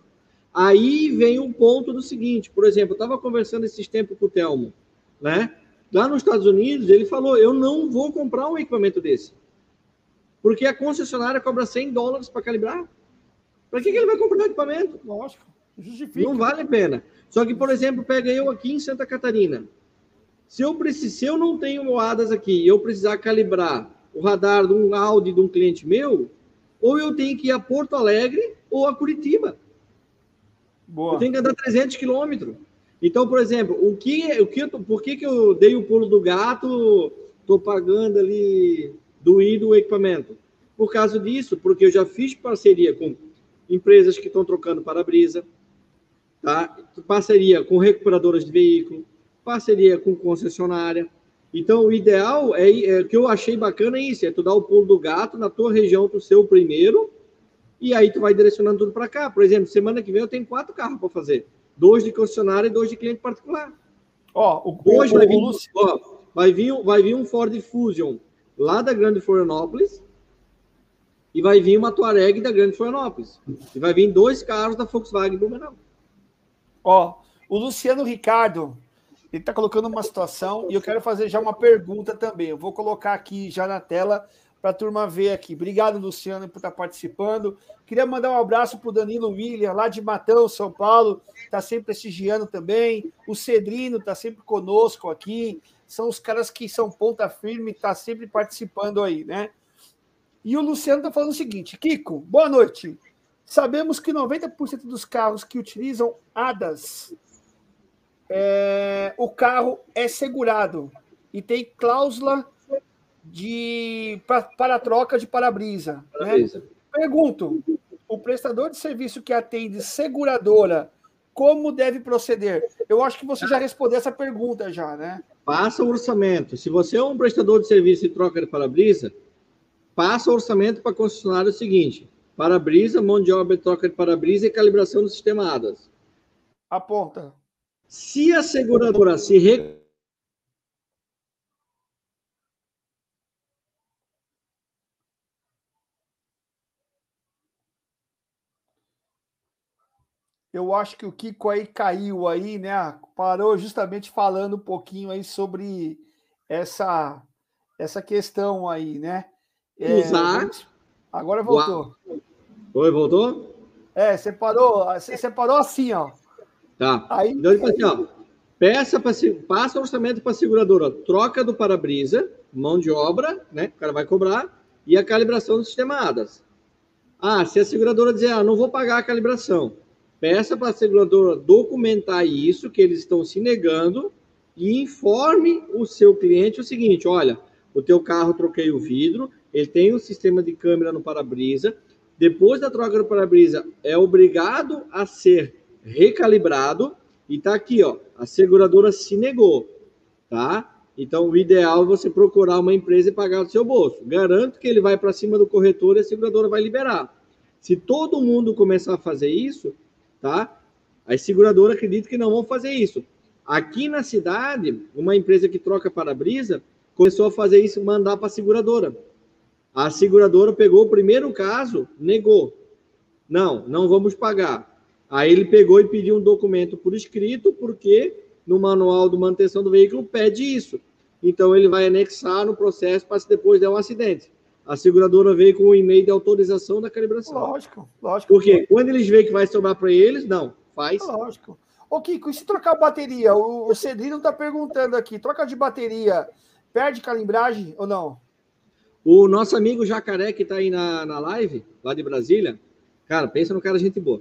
Aí vem um ponto do seguinte, por exemplo, eu estava conversando esses tempos com o Telmo, né? Lá nos Estados Unidos, ele falou: eu não vou comprar um equipamento desse. Porque a concessionária cobra 100 dólares para calibrar. Para que, que ele vai comprar um equipamento? Lógico, justifica. Não vale a pena. Só que, por exemplo, pega eu aqui em Santa Catarina. Se eu, precis, se eu não tenho moadas aqui e eu precisar calibrar o radar de um Audi de um cliente meu, ou eu tenho que ir a Porto Alegre ou a Curitiba. Boa. Eu tenho que andar 300 quilômetros. Então, por exemplo, o que, o que, por que, que eu dei o pulo do gato, estou pagando ali doído o equipamento? Por causa disso, porque eu já fiz parceria com empresas que estão trocando para-brisa, tá? parceria com recuperadoras de veículo, parceria com concessionária. Então, o ideal é, é que eu achei bacana é isso, é tu dar o pulo do gato na tua região, tu ser o primeiro, e aí tu vai direcionando tudo para cá. Por exemplo, semana que vem eu tenho quatro carros para fazer dois de concessionária e dois de cliente particular. Ó, o, Hoje o, vai, vir, ó, vai, vir, vai vir um Ford Fusion lá da Grande Florianópolis e vai vir uma Touareg da Grande Florianópolis. E vai vir dois carros da Volkswagen Blumenau. Ó, o Luciano Ricardo, ele está colocando uma situação e eu quero fazer já uma pergunta também. Eu vou colocar aqui já na tela para a turma ver aqui. Obrigado, Luciano, por estar tá participando. Queria mandar um abraço para o Danilo William, lá de Matão, São Paulo, está sempre prestigiando também. O Cedrino está sempre conosco aqui. São os caras que são ponta firme, está sempre participando aí, né? E o Luciano está falando o seguinte: Kiko, boa noite. Sabemos que 90% dos carros que utilizam ADAS, é, o carro é segurado e tem cláusula de para troca de para-brisa. Né? Pergunto: o prestador de serviço que atende seguradora, como deve proceder? Eu acho que você já respondeu essa pergunta já, né? Passa o orçamento. Se você é um prestador de serviço e troca de para-brisa, passa o orçamento para a concessionária o seguinte: para-brisa, mão de obra, troca de para-brisa e calibração do sistema ADAS. Aponta. Se a seguradora se eu acho que o Kiko aí caiu aí, né? Parou justamente falando um pouquinho aí sobre essa essa questão aí, né? É, Usar. Agora voltou. Oi, voltou? É, separou, separou assim, ó. Tá. Aí, então, tipo assim, ó, peça pra, passa o orçamento para a seguradora, troca do para-brisa, mão de obra, né? O cara vai cobrar, e a calibração do sistema ADAS. Ah, se a seguradora dizer, ah, não vou pagar a calibração, peça para a seguradora documentar isso, que eles estão se negando, e informe o seu cliente o seguinte: olha, o teu carro troquei o vidro, ele tem um sistema de câmera no para-brisa. Depois da troca do para-brisa, é obrigado a ser recalibrado. E tá aqui, ó, a seguradora se negou, tá? Então, o ideal é você procurar uma empresa e pagar do seu bolso. Garanto que ele vai para cima do corretor e a seguradora vai liberar. Se todo mundo começar a fazer isso, tá? As seguradoras acreditam que não vão fazer isso. Aqui na cidade, uma empresa que troca para-brisa começou a fazer isso, mandar para a seguradora. A seguradora pegou o primeiro caso, negou. Não, não vamos pagar. Aí ele pegou e pediu um documento por escrito, porque no manual de manutenção do veículo pede isso. Então ele vai anexar no processo para se depois der um acidente. A seguradora veio com o um e-mail de autorização da calibração. Lógico, lógico. Porque quando eles veem que vai sobrar para eles, não, faz. Lógico. Ô, Kiko, e se trocar bateria? O, o Cedrino está perguntando aqui: troca de bateria, perde calibragem ou não? O nosso amigo Jacaré, que está aí na, na live, lá de Brasília, cara, pensa no cara gente boa.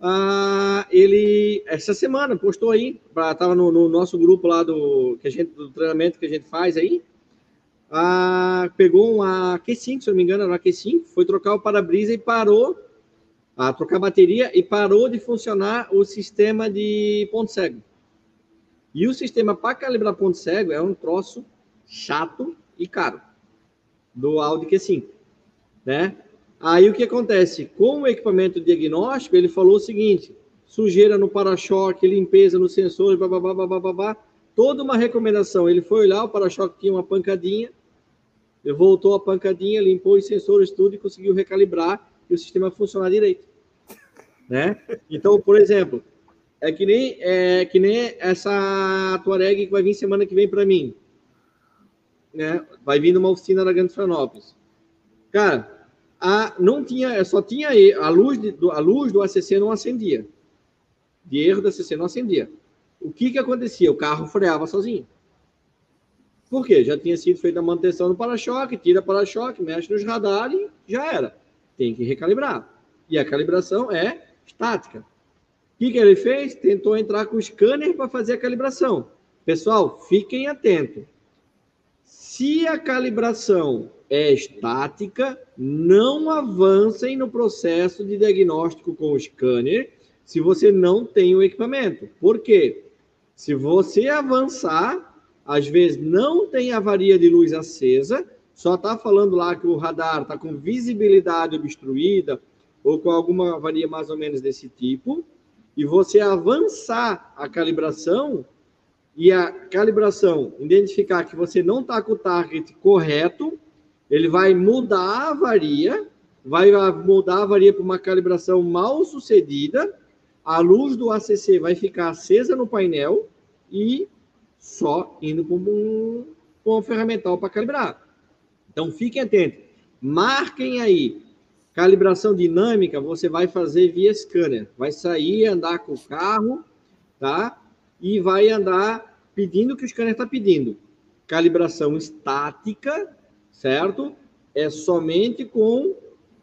Ah, ele, essa semana, postou aí, estava no, no, nosso grupo lá do, que a gente, do treinamento que a gente faz aí, ah, pegou uma Q5, se não me engano, era uma Q5, foi trocar o para-brisa e parou a trocar bateria e parou de funcionar o sistema de ponto cego. E o sistema para calibrar ponto cego é um troço chato e caro do Audi Q5, né? Aí o que acontece? Com o equipamento diagnóstico, ele falou o seguinte: sujeira no para-choque, limpeza no sensor, babá, babá, babá, toda uma recomendação. Ele foi olhar, o para-choque tinha uma pancadinha, voltou a pancadinha, limpou os sensores tudo e conseguiu recalibrar e o sistema funcionar direito. Né? Então, por exemplo, é que nem, é, que nem essa Tuareg que vai vir semana que vem para mim. Né? Vai vir numa oficina da Grande Florianópolis. Cara, a, não tinha, só tinha a luz, de, a luz do ACC não acendia. De erro do ACC não acendia. O que que acontecia? O carro freava sozinho. Por quê? Já tinha sido feita a manutenção do para-choque, tira para-choque, mexe nos radares já era tem que recalibrar. E a calibração é estática. O que, que ele fez? Tentou entrar com o scanner para fazer a calibração. Pessoal, fiquem atentos. Se a calibração é estática, não avancem no processo de diagnóstico com o scanner se você não tem o equipamento. Por quê? Se você avançar, às vezes não tem avaria de luz acesa, só está falando lá que o radar está com visibilidade obstruída ou com alguma avaria mais ou menos desse tipo, e você avançar a calibração e a calibração identificar que você não está com o target correto, ele vai mudar a avaria, vai mudar a avaria para uma calibração mal sucedida, a luz do ACC vai ficar acesa no painel e só indo para um, um ferramental para calibrar. Então, fiquem atentos. Marquem aí. Calibração dinâmica, você vai fazer via scanner. Vai sair, andar com o carro, tá? E vai andar pedindo o que o scanner está pedindo. Calibração estática, certo? É somente com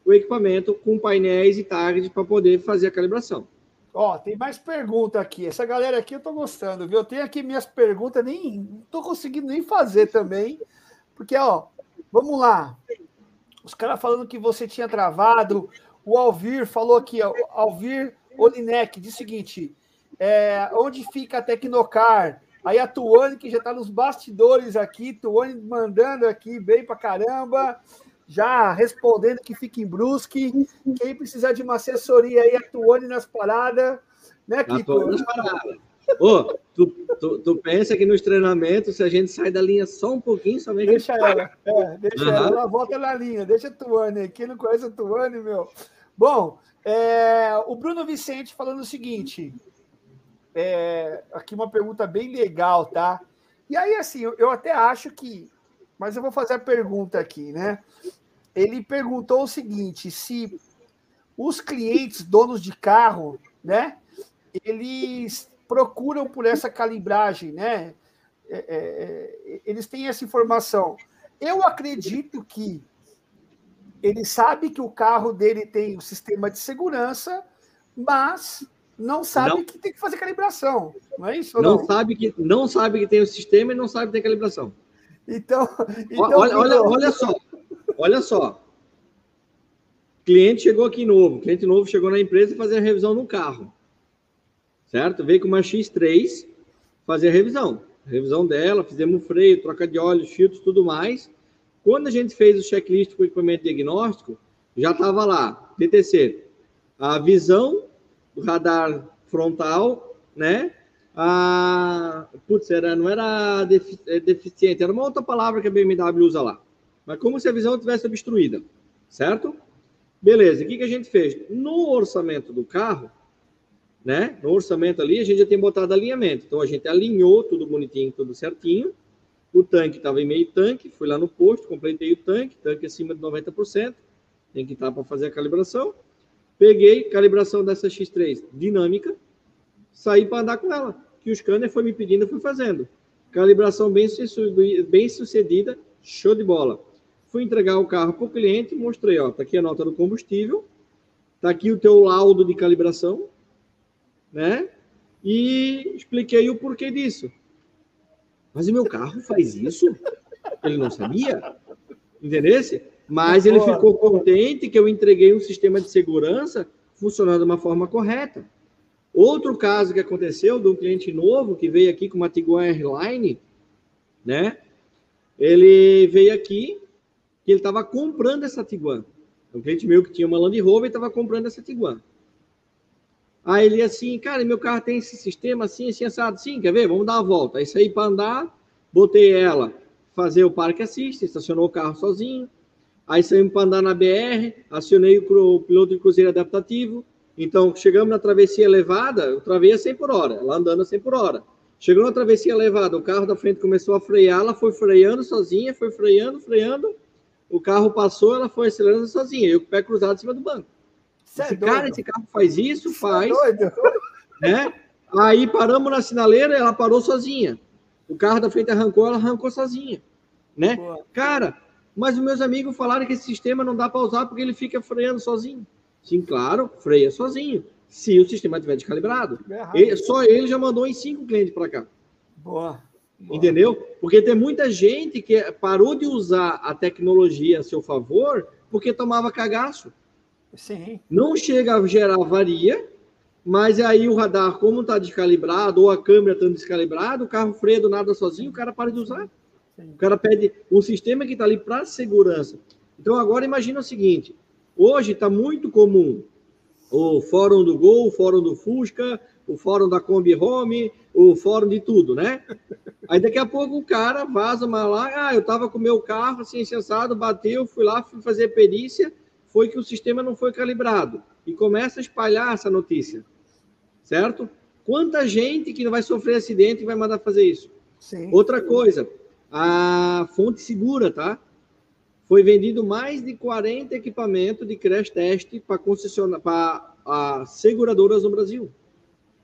o equipamento, com painéis e targets para poder fazer a calibração. Ó, tem mais pergunta aqui. Essa galera aqui eu tô gostando, viu? Eu tenho aqui minhas perguntas, nem tô conseguindo nem fazer também, porque ó, Vamos lá. Os caras falando que você tinha travado. O Alvir falou aqui, ó, Alvir Olinek, diz o seguinte: é, onde fica a Tecnocar? Aí a Tuane, que já está nos bastidores aqui, Tuane mandando aqui bem pra caramba, já respondendo que fica em Brusque. Quem precisar de uma assessoria aí, a Tuane nas paradas, né, Kiko? Nas paradas. Ô, tu, tu, tu, pensa que nos treinamentos, se a gente sai da linha só um pouquinho, somente. Deixa ela, é, deixa uhum. ela, ela volta na linha, deixa a Tuane. Quem não conhece a Tuane, meu. Bom, é, o Bruno Vicente falando o seguinte: é, aqui uma pergunta bem legal, tá? E aí, assim, eu, eu até acho que. Mas eu vou fazer a pergunta aqui, né? Ele perguntou o seguinte: se os clientes, donos de carro, né? Eles procuram por essa calibragem, né? É, é, é, eles têm essa informação. Eu acredito que ele sabe que o carro dele tem o sistema de segurança, mas não sabe não. que tem que fazer calibração. Não é isso? Não, não, sabe que não sabe que tem o sistema e não sabe que tem calibração. Então, então olha, olha, olha só, olha só. Cliente chegou aqui novo, cliente novo chegou na empresa fazer a revisão no carro, certo? Veio com uma X3 fazer a revisão, revisão dela, fizemos freio, troca de óleo, filtros, tudo mais. Quando a gente fez o checklist com o equipamento diagnóstico, já estava lá, DTC, a visão do radar frontal, né? A, putz, era, não era é, deficiente, era uma outra palavra que a BMW usa lá. Mas como se a visão tivesse obstruída, certo? Beleza, o que, que a gente fez? No orçamento do carro, né? No orçamento ali, a gente já tem botado alinhamento. Então, a gente alinhou tudo bonitinho, tudo certinho. O tanque estava em meio tanque, fui lá no posto, completei o tanque, tanque acima de 90%. Tem que estar para fazer a calibração. Peguei calibração dessa X3 dinâmica, saí para andar com ela. Que o scanner foi me pedindo, eu fui fazendo. Calibração bem sucedida, show de bola. Fui entregar o carro para o cliente, mostrei, ó, tá aqui a nota do combustível, tá aqui o teu laudo de calibração, né? E expliquei o porquê disso. Mas o meu carro faz isso? Ele não sabia? Entendesse? Mas ele ficou contente que eu entreguei um sistema de segurança funcionando de uma forma correta. Outro caso que aconteceu de um cliente novo que veio aqui com uma Tiguan Airline, né? Ele veio aqui ele estava comprando essa Tiguan. Um cliente meu que tinha uma Land Rover estava comprando essa Tiguan. Aí ele assim, cara, meu carro tem esse sistema assim, assim, assado. Sim, quer ver? Vamos dar uma volta. Aí saí para andar, botei ela fazer o parque assist, estacionou o carro sozinho. Aí saímos para andar na BR, acionei o, piloto de cruzeiro adaptativo. Então, chegamos na travessia elevada, eu travei a 100 por hora, ela andando a 100 por hora. Chegou na travessia elevada, o carro da frente começou a frear, ela foi freando sozinha, foi freando, freando. O carro passou, ela foi acelerando sozinha, eu com o pé cruzado em cima do banco. É esse cara, esse carro faz isso, faz. É doido. Né? Aí paramos na sinaleira, ela parou sozinha. O carro da frente arrancou, ela arrancou sozinha. Né? Cara, mas os meus amigos falaram que esse sistema não dá para usar porque ele fica freando sozinho. Sim, claro, freia sozinho. Se o sistema estiver descalibrado. Ele, só ele já mandou em cinco clientes para cá. Boa. Entendeu? Porque tem muita gente que parou de usar a tecnologia a seu favor porque tomava cagaço. Sim. Não chega a gerar avaria, mas aí o radar, como está descalibrado, ou a câmera está descalibrada, o carro freia do nada sozinho, o cara para de usar. O cara pede um sistema que está ali para segurança. Então, agora imagina o seguinte: hoje está muito comum o fórum do Gol, o fórum do Fusca, o fórum da Kombi Home, o fórum de tudo, né? Aí daqui a pouco o cara vaza uma lá, ah, eu estava com o meu carro assim, sensado, bateu, fui lá, fui fazer perícia, foi que o sistema não foi calibrado. E começa a espalhar essa notícia, certo? Quanta gente que não vai sofrer acidente e vai mandar fazer isso? Sim. Outra coisa, a fonte segura, tá? Foi vendido mais de 40 equipamentos de crash test para concessionar para seguradoras no Brasil.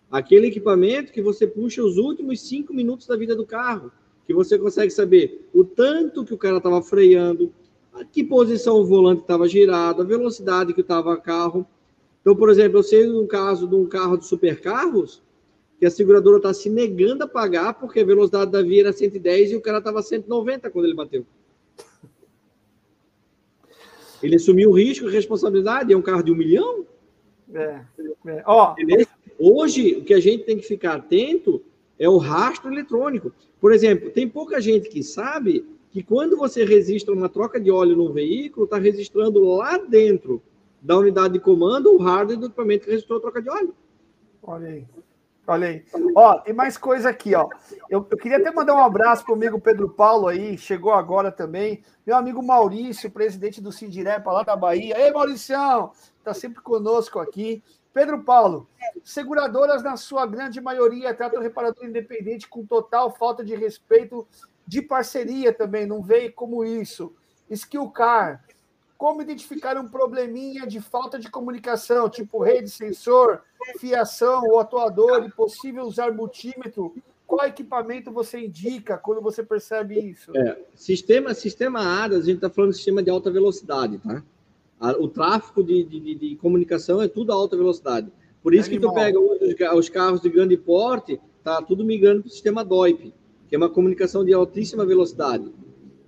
Aquele equipamento que você puxa os últimos cinco minutos da vida do carro, que você consegue saber o tanto que o cara estava freando, a que posição o volante estava girado, a velocidade que estava o carro. Então, por exemplo, eu sei um caso de um carro de supercarros, que a seguradora está se negando a pagar porque a velocidade da via era 110 e o cara estava 190 quando ele bateu. Ele assumiu o risco e responsabilidade, é um carro de um milhão? É. é. Ó, Hoje, o que a gente tem que ficar atento é o rastro eletrônico. Por exemplo, tem pouca gente que sabe que quando você registra uma troca de óleo no veículo, está registrando lá dentro da unidade de comando o hardware do equipamento que registrou a troca de óleo. Olha aí. Olha aí. Ó, tem mais coisa aqui, ó. Eu, eu queria até mandar um abraço para o amigo Pedro Paulo aí, chegou agora também. Meu amigo Maurício, presidente do Sindirepa lá da Bahia. Ei, Mauricião, tá sempre conosco aqui. Pedro Paulo, seguradoras, na sua grande maioria, tratam o reparador independente com total falta de respeito de parceria também, não veio como isso. Skill Car, como identificar um probleminha de falta de comunicação, tipo rede sensor, fiação, o atuador e possível usar multímetro. Qual equipamento você indica quando você percebe isso? É, sistema, sistema ADAS, a gente está falando de sistema de alta velocidade, tá? O tráfego de, de, de comunicação é tudo alta velocidade. Por isso Animal. que tu pega os carros de grande porte, tá tudo migrando para o sistema DOIP, que é uma comunicação de altíssima velocidade,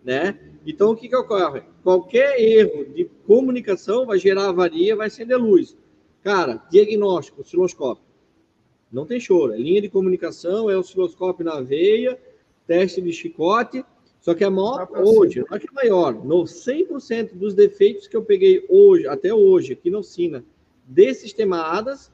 né? Então, o que, que ocorre? Qualquer erro de comunicação vai gerar avaria, vai acender luz. Cara, diagnóstico, osciloscópio. Não tem choro. É linha de comunicação, é osciloscópio na veia, teste de chicote. Só que a maior, hoje, não é que é maior, no 100% dos defeitos que eu peguei hoje, até hoje, aqui na oficina, de sistema ADAS,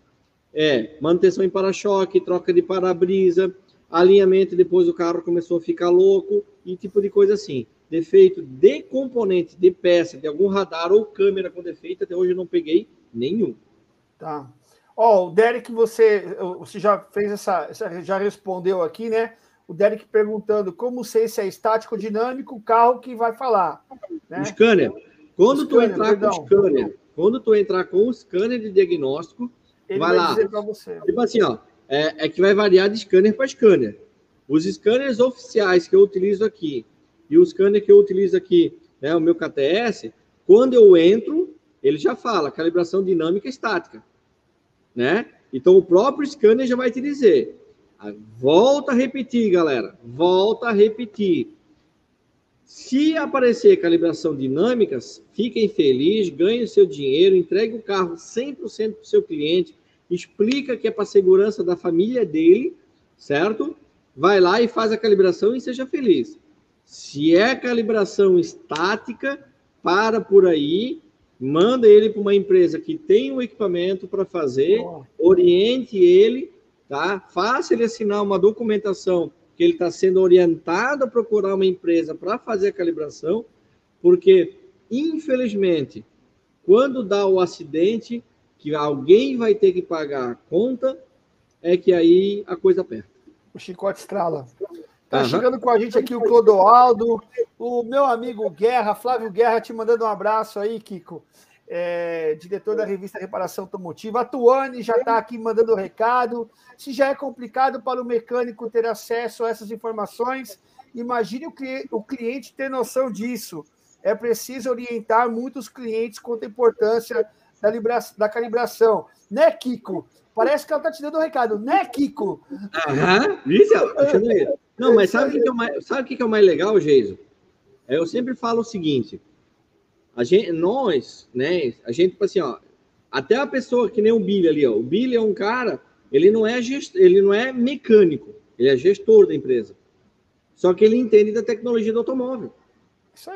é manutenção em para-choque, troca de para-brisa, alinhamento, depois o carro começou a ficar louco e tipo de coisa assim defeito de componente, de peça, de algum radar ou câmera com defeito, até hoje eu não peguei nenhum. Tá. Ó, oh, o Derek, você, você já fez essa, já respondeu aqui, né? O Derek perguntando como sei se é estático ou dinâmico o carro que vai falar. Né? O scanner. Quando o tu scanner, entrar perdão. com o scanner, quando tu entrar com o scanner de diagnóstico, Ele vai, lá. Tipo assim, ó, é, é que vai variar de scanner para scanner. Os scanners oficiais que eu utilizo aqui, e o scanner que eu utilizo aqui, né, o meu KTS, quando eu entro, ele já fala calibração dinâmica estática, né? Então o próprio scanner já vai te dizer. Volta a repetir, galera. Volta a repetir. Se aparecer calibração dinâmica, fiquem felizes, ganhe o seu dinheiro, entregue o carro 100% para o seu cliente, explica que é para segurança da família dele, certo? Vai lá e faz a calibração e seja feliz. Se é calibração estática, para por aí, manda ele para uma empresa que tem o equipamento para fazer, oriente ele, tá? Faça ele assinar uma documentação que ele está sendo orientado a procurar uma empresa para fazer a calibração, porque, infelizmente, quando dá o acidente, que alguém vai ter que pagar a conta, é que aí a coisa aperta. O chicote estrala. Tá uhum. chegando com a gente aqui o Clodoaldo, o meu amigo Guerra, Flávio Guerra, te mandando um abraço aí, Kiko. É, diretor da revista Reparação Automotiva. A Tuane já está aqui mandando o recado. Se já é complicado para o mecânico ter acesso a essas informações, imagine o, cli o cliente ter noção disso. É preciso orientar muitos clientes quanto à importância da, da calibração. Né, Kiko? Parece que ela está te dando um recado, né, Kiko? Aham, isso, Não, mas sabe o que, que, é o mais, sabe o que, que é o mais legal, Geiso? É, eu sempre falo o seguinte: a gente, nós, né, a gente, tipo assim, ó, até a pessoa que nem o Billy ali, ó, o Billy é um cara, ele não é ele não é mecânico, ele é gestor da empresa. Só que ele entende da tecnologia do automóvel.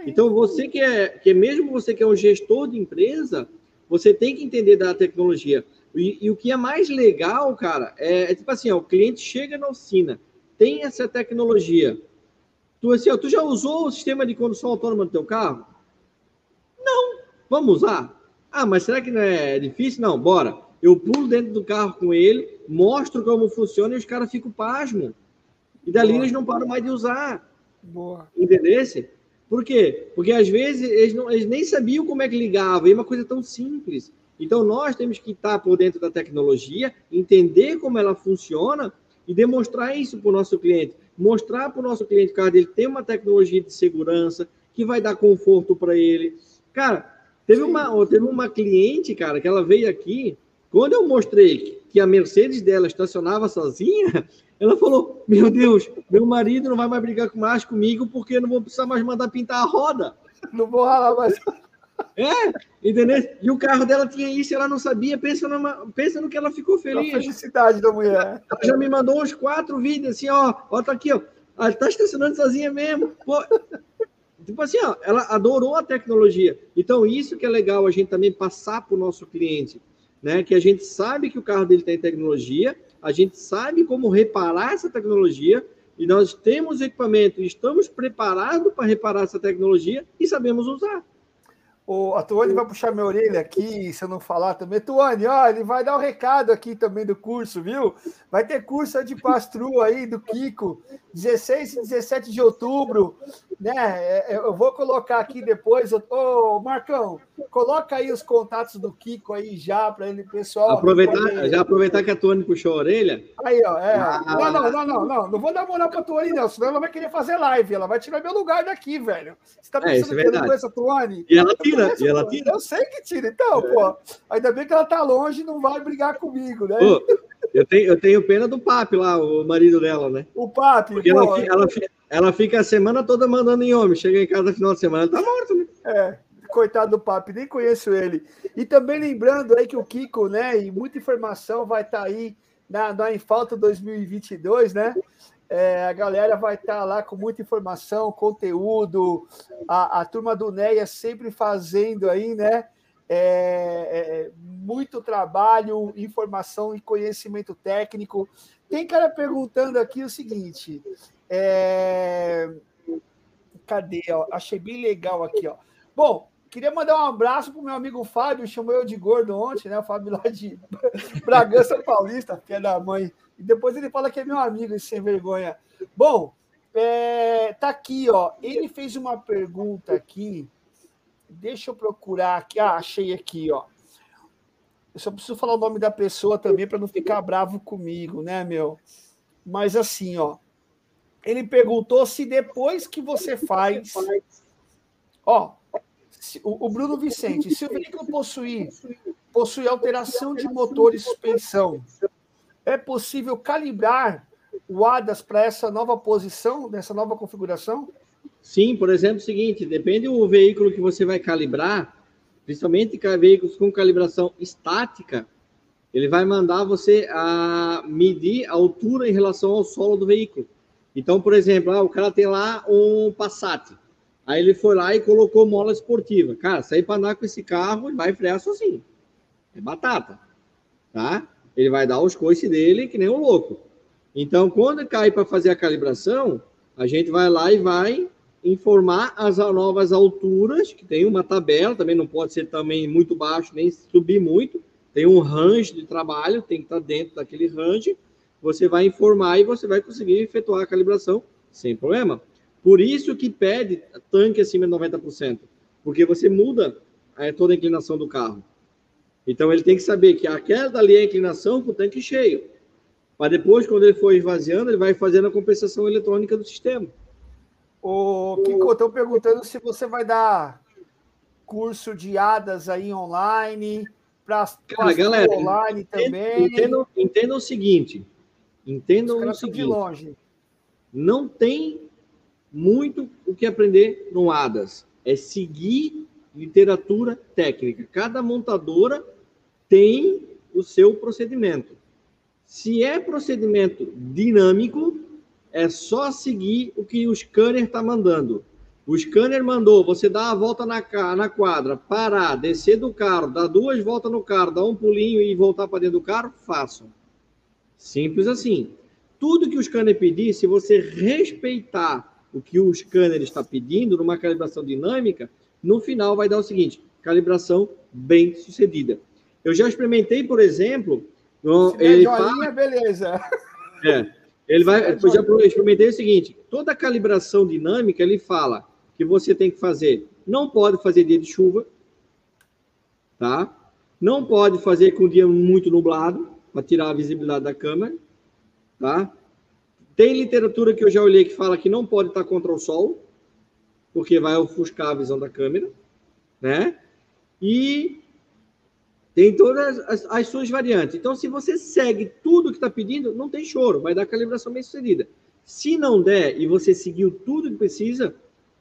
Então, você que é, que é, mesmo você que é um gestor de empresa, você tem que entender da tecnologia. E, e, o que é mais legal, cara, é, é, tipo assim, ó, o cliente chega na oficina, tem essa tecnologia. Tu, assim, ó, tu já usou o sistema de condução autônoma do teu carro? Vamos usar? Ah, mas será que não é difícil? Não, bora. Eu pulo dentro do carro com ele, mostro como funciona e os caras ficam pasmo. E dali Boa. eles não param mais de usar. Boa. Entendesse? Por quê? Porque às vezes eles, não, eles nem sabiam como é que ligava, e é uma coisa tão simples. Então, nós temos que estar por dentro da tecnologia, entender como ela funciona e demonstrar isso para o nosso cliente. Mostrar para o nosso cliente que ele tem uma tecnologia de segurança que vai dar conforto para ele. Cara, teve uma, teve uma cliente, cara, que ela veio aqui, quando eu mostrei que a Mercedes dela estacionava sozinha, ela falou: Meu Deus, meu marido não vai mais brigar mais comigo porque eu não vou precisar mais mandar pintar a roda. Não vou ralar mais. É, entendeu? E o carro dela tinha isso, ela não sabia. Pensa, numa, pensa no que ela ficou feliz. A felicidade da mulher. Ela já me mandou uns quatro vídeos assim, ó. Ó, tá aqui, ó. Ela tá estacionando sozinha mesmo. Pô. Tipo assim, ó, ela adorou a tecnologia. Então, isso que é legal a gente também passar para o nosso cliente, né? Que a gente sabe que o carro dele tem tecnologia, a gente sabe como reparar essa tecnologia, e nós temos equipamento, estamos preparados para reparar essa tecnologia e sabemos usar. O, a Tuane vai puxar minha orelha aqui, se eu não falar também. Tuane, ó, ele vai dar o um recado aqui também do curso, viu? Vai ter curso de pastru aí do Kiko, 16 e 17 de outubro, né? É, é, eu vou colocar aqui depois. Ô, Marcão, coloca aí os contatos do Kiko aí já para ele, pessoal. Aproveitar, já aproveitar que a Tuane puxou a orelha. Aí, ó. É. Ah, não, não, não, não, não. Não vou dar moral pra Tuane, não, senão ela vai querer fazer live. Ela vai tirar meu lugar daqui, velho. Você tá pensando é, é que eu não conheço a Tuane? E ela tira tira, e ela tira. Eu sei que tira, então, é. pô. Ainda bem que ela tá longe e não vai brigar comigo, né? Pô, eu, tenho, eu tenho pena do Papi lá, o marido dela, né? O Papi, Porque pô, ela, ela, ela, fica a semana toda mandando em homem. Chega em casa no final de semana, tá morto, né? É. Coitado do Papi, nem conheço ele. E também lembrando aí que o Kiko, né, e muita informação vai estar tá aí na, na Em Falta 2022, né? É, a galera vai estar tá lá com muita informação, conteúdo, a, a turma do NEA sempre fazendo aí, né? É, é, muito trabalho, informação e conhecimento técnico. Tem cara perguntando aqui o seguinte: é... cadê? Ó? Achei bem legal aqui, ó. Bom, queria mandar um abraço para o meu amigo Fábio, chamou eu de gordo ontem, né? O Fábio lá de Bragança Paulista, é da mãe e depois ele fala que é meu amigo, esse sem vergonha. Bom, é, tá aqui, ó. Ele fez uma pergunta aqui. Deixa eu procurar aqui. Ah, achei aqui, ó. Eu só preciso falar o nome da pessoa também para não ficar bravo comigo, né, meu? Mas assim, ó. Ele perguntou se depois que você faz. Ó, o, Bruno Vicente, se o veículo possuir, possui alteração de motor e suspensão, é possível calibrar o ADAS para essa nova posição, dessa nova configuração? Sim, por exemplo, o seguinte, depende do veículo que você vai calibrar, principalmente veículos com calibração estática, ele vai mandar você a medir a altura em relação ao solo do veículo. Então, por exemplo, ah, o cara tem lá um Passat, aí ele foi lá e colocou mola esportiva. Cara, sair para andar com esse carro, ele vai frear sozinho. É batata, tá? Ele vai dar os coices dele que nem um louco. Então, quando cai para fazer a calibração, a gente vai lá e vai informar as novas alturas, que tem uma tabela, também não pode ser também muito baixo, nem subir muito. Tem um range de trabalho, tem que estar dentro daquele range. Você vai informar e você vai conseguir efetuar a calibração sem problema. Por isso que pede tanque acima de 90%, porque você muda é, toda a inclinação do carro. Então ele tem que saber que aquela dali é a inclinação com o tanque cheio. Para depois, quando ele for esvaziando, ele vai fazendo a compensação eletrônica do sistema. O Kiko, estou perguntando se você vai dar curso de ADAS aí online, para galera, online também. Entenda, entenda o seguinte. Entenda o seguinte. De longe. Não tem muito o que aprender no ADAS. É seguir literatura técnica. Cada montadora tem o seu procedimento. Se é procedimento dinâmico, é só seguir o que o scanner está mandando. O scanner mandou você dar a volta na, na quadra, parar, descer do carro, dar duas voltas no carro, dar um pulinho e voltar para dentro do carro, façam. Simples assim. Tudo que o scanner pedir, se você respeitar o que o scanner está pedindo numa calibração dinâmica, no final vai dar o seguinte: calibração bem sucedida. Eu já experimentei, por exemplo. No, ele fala, beleza. É, ele vai. Eu já experimentei o seguinte: toda calibração dinâmica ele fala que você tem que fazer. Não pode fazer dia de chuva, tá? Não pode fazer com o dia muito nublado para tirar a visibilidade da câmera, tá? Tem literatura que eu já olhei que fala que não pode estar contra o sol, porque vai ofuscar a visão da câmera, né? E tem todas as, as, suas variantes. Então, se você segue tudo que está pedindo, não tem choro, vai dar calibração bem sucedida. Se não der e você seguiu tudo que precisa,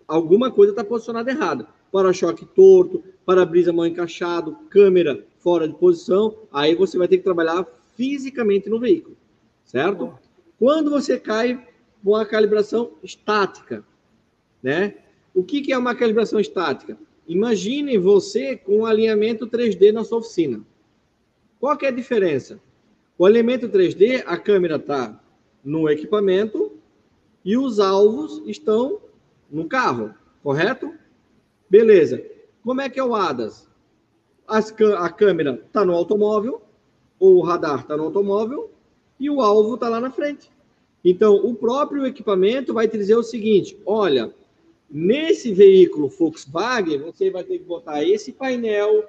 alguma coisa está posicionada errada. Para-choque torto, para-brisa mal encaixado, câmera fora de posição, aí você vai ter que trabalhar fisicamente no veículo, certo? Quando você cai com a calibração estática, né? O que, é uma calibração estática? Imagine você com um alinhamento 3D na sua oficina. Qual é a diferença? O alinhamento 3D, a câmera está no equipamento e os alvos estão no carro, correto? Beleza. Como é que é o ADAS? As, a câmera está no automóvel, ou o radar está no automóvel, e o alvo está lá na frente. Então, o próprio equipamento vai te dizer o seguinte: olha, nesse veículo Volkswagen, você vai ter que botar esse painel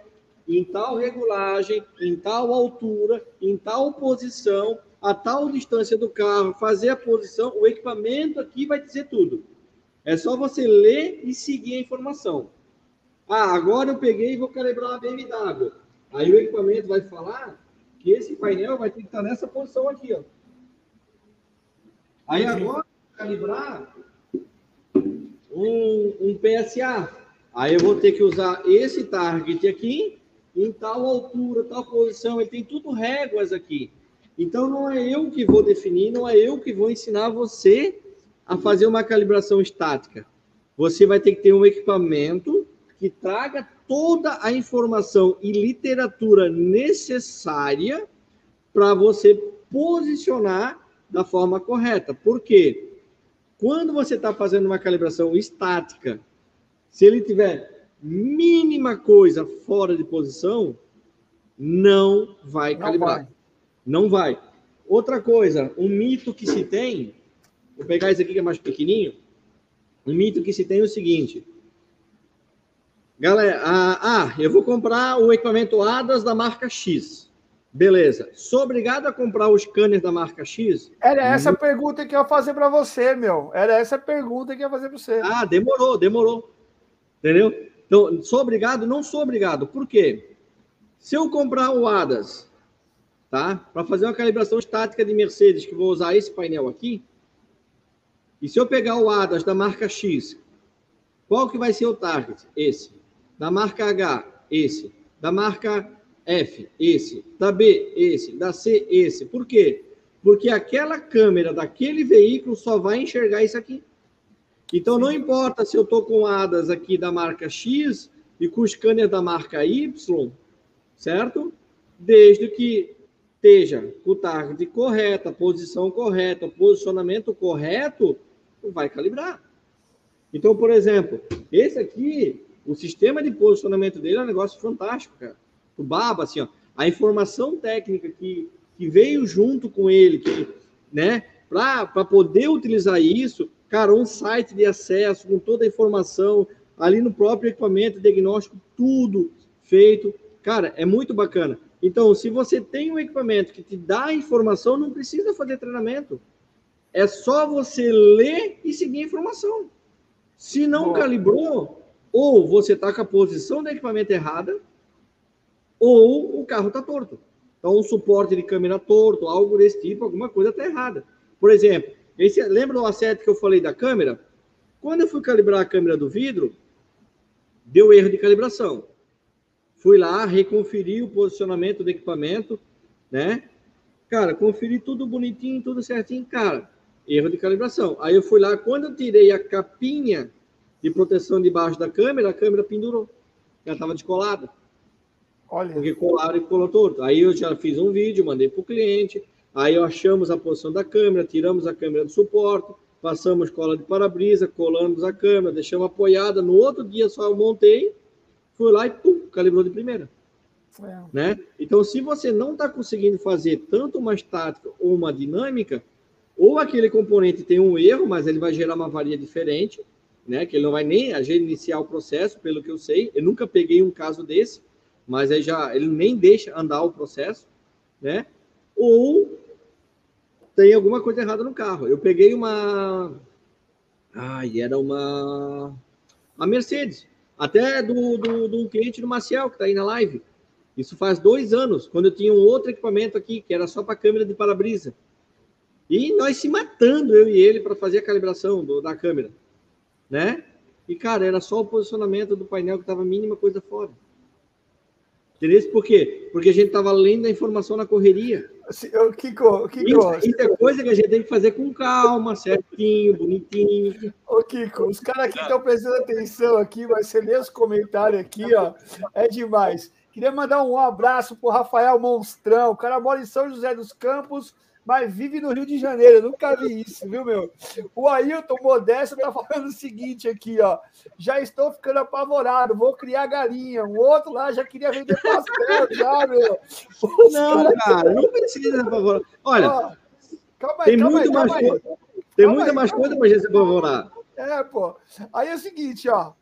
em tal regulagem, em tal altura, em tal posição, a tal distância do carro, fazer a posição, o equipamento aqui vai dizer tudo. É só você ler e seguir a informação. Ah, agora eu peguei e vou calibrar a BMW. Aí o equipamento vai falar que esse painel vai ter que estar nessa posição aqui, ó. Aí agora calibrar um, um PSA. Aí eu vou ter que usar esse target aqui em tal altura, tal posição. Ele tem tudo réguas aqui. Então não é eu que vou definir, não é eu que vou ensinar você a fazer uma calibração estática. Você vai ter que ter um equipamento que traga toda a informação e literatura necessária para você posicionar da forma correta. Por quê? Quando você está fazendo uma calibração estática, se ele tiver mínima coisa fora de posição, não vai não calibrar. Vai. Não vai. Outra coisa, um mito que se tem, vou pegar esse aqui que é mais pequenininho. Um mito que se tem é o seguinte. Galera, ah, ah, eu vou comprar o equipamento ADAS da marca X. Beleza. Sou obrigado a comprar o scanner da marca X? Era essa a pergunta que eu ia fazer para você, meu. Era essa a pergunta que eu ia fazer para você. Ah, demorou, demorou. Entendeu? Então, sou obrigado? Não sou obrigado. Por quê? Se eu comprar o ADAS tá? Para fazer uma calibração estática de Mercedes, que vou usar esse painel aqui. E se eu pegar o ADAS da marca X, qual que vai ser o target? Esse. Da marca H, esse. Da marca F, esse. Da B, esse. Da C, esse. Por quê? Porque aquela câmera daquele veículo só vai enxergar isso aqui. Então não importa se eu estou com ADAS aqui da marca X e com scanner da marca Y, certo? Desde que esteja com o target correto, a posição correta, o posicionamento correto, vai calibrar. Então, por exemplo, esse aqui, o sistema de posicionamento dele é um negócio fantástico, cara. O Baba, assim, ó, a informação técnica que, que veio junto com ele, que, né, para poder utilizar isso, cara, um site de acesso com toda a informação, ali no próprio equipamento, diagnóstico, tudo feito. Cara, é muito bacana. Então, se você tem um equipamento que te dá informação, não precisa fazer treinamento. É só você ler e seguir a informação. Se não Boa. calibrou, ou você está com a posição do equipamento errada, ou o carro está torto. Então, um suporte de câmera torto, algo desse tipo, alguma coisa está errada. Por exemplo, esse, lembra do asset que eu falei da câmera? Quando eu fui calibrar a câmera do vidro, deu erro de calibração. Fui lá, reconferi o posicionamento do equipamento, né? Cara, conferi tudo bonitinho, tudo certinho, cara. Erro de calibração. Aí eu fui lá, quando eu tirei a capinha de proteção debaixo da câmera, a câmera pendurou. Ela estava descolada. Olha. Porque colaram e colou todo. Aí eu já fiz um vídeo, mandei para o cliente. Aí achamos a posição da câmera, tiramos a câmera do suporte, passamos cola de para-brisa, colamos a câmera, deixamos apoiada. No outro dia só eu montei foi lá e pum, calibrou de primeira. É. Né? Então, se você não está conseguindo fazer tanto uma estática ou uma dinâmica, ou aquele componente tem um erro, mas ele vai gerar uma varia diferente, né? Que ele não vai nem iniciar o processo, pelo que eu sei. Eu nunca peguei um caso desse, mas aí já ele nem deixa andar o processo, né? Ou tem alguma coisa errada no carro. Eu peguei uma, ai, era uma a Mercedes. Até do, do, do cliente do Maciel, que está aí na live. Isso faz dois anos, quando eu tinha um outro equipamento aqui, que era só para câmera de para-brisa. E nós se matando, eu e ele, para fazer a calibração do, da câmera. Né? E, cara, era só o posicionamento do painel que estava mínima coisa fora. Entendeu? Por quê? Porque a gente estava lendo a informação na correria. Kiko, Kiko. Isso, isso, é coisa que a gente tem que fazer com calma, certinho, bonitinho. Ô, Kiko, os caras aqui estão prestando atenção aqui, mas você lê os comentários aqui, ó, é demais. Queria mandar um abraço pro Rafael Monstrão. O cara mora em São José dos Campos, mas vive no Rio de Janeiro. Eu nunca vi isso, viu, meu? O Ailton Modesto tá falando o seguinte aqui, ó. Já estou ficando apavorado, vou criar galinha. O outro lá já queria vender pastel, já, meu. Os não, cara, cara, não precisa apavorar. Olha, ó, calma aí, tem calma muito aí, mais coisa. Tem calma muita aí, mais coisa pra gente se apavorar. É, pô. Aí é o seguinte, ó.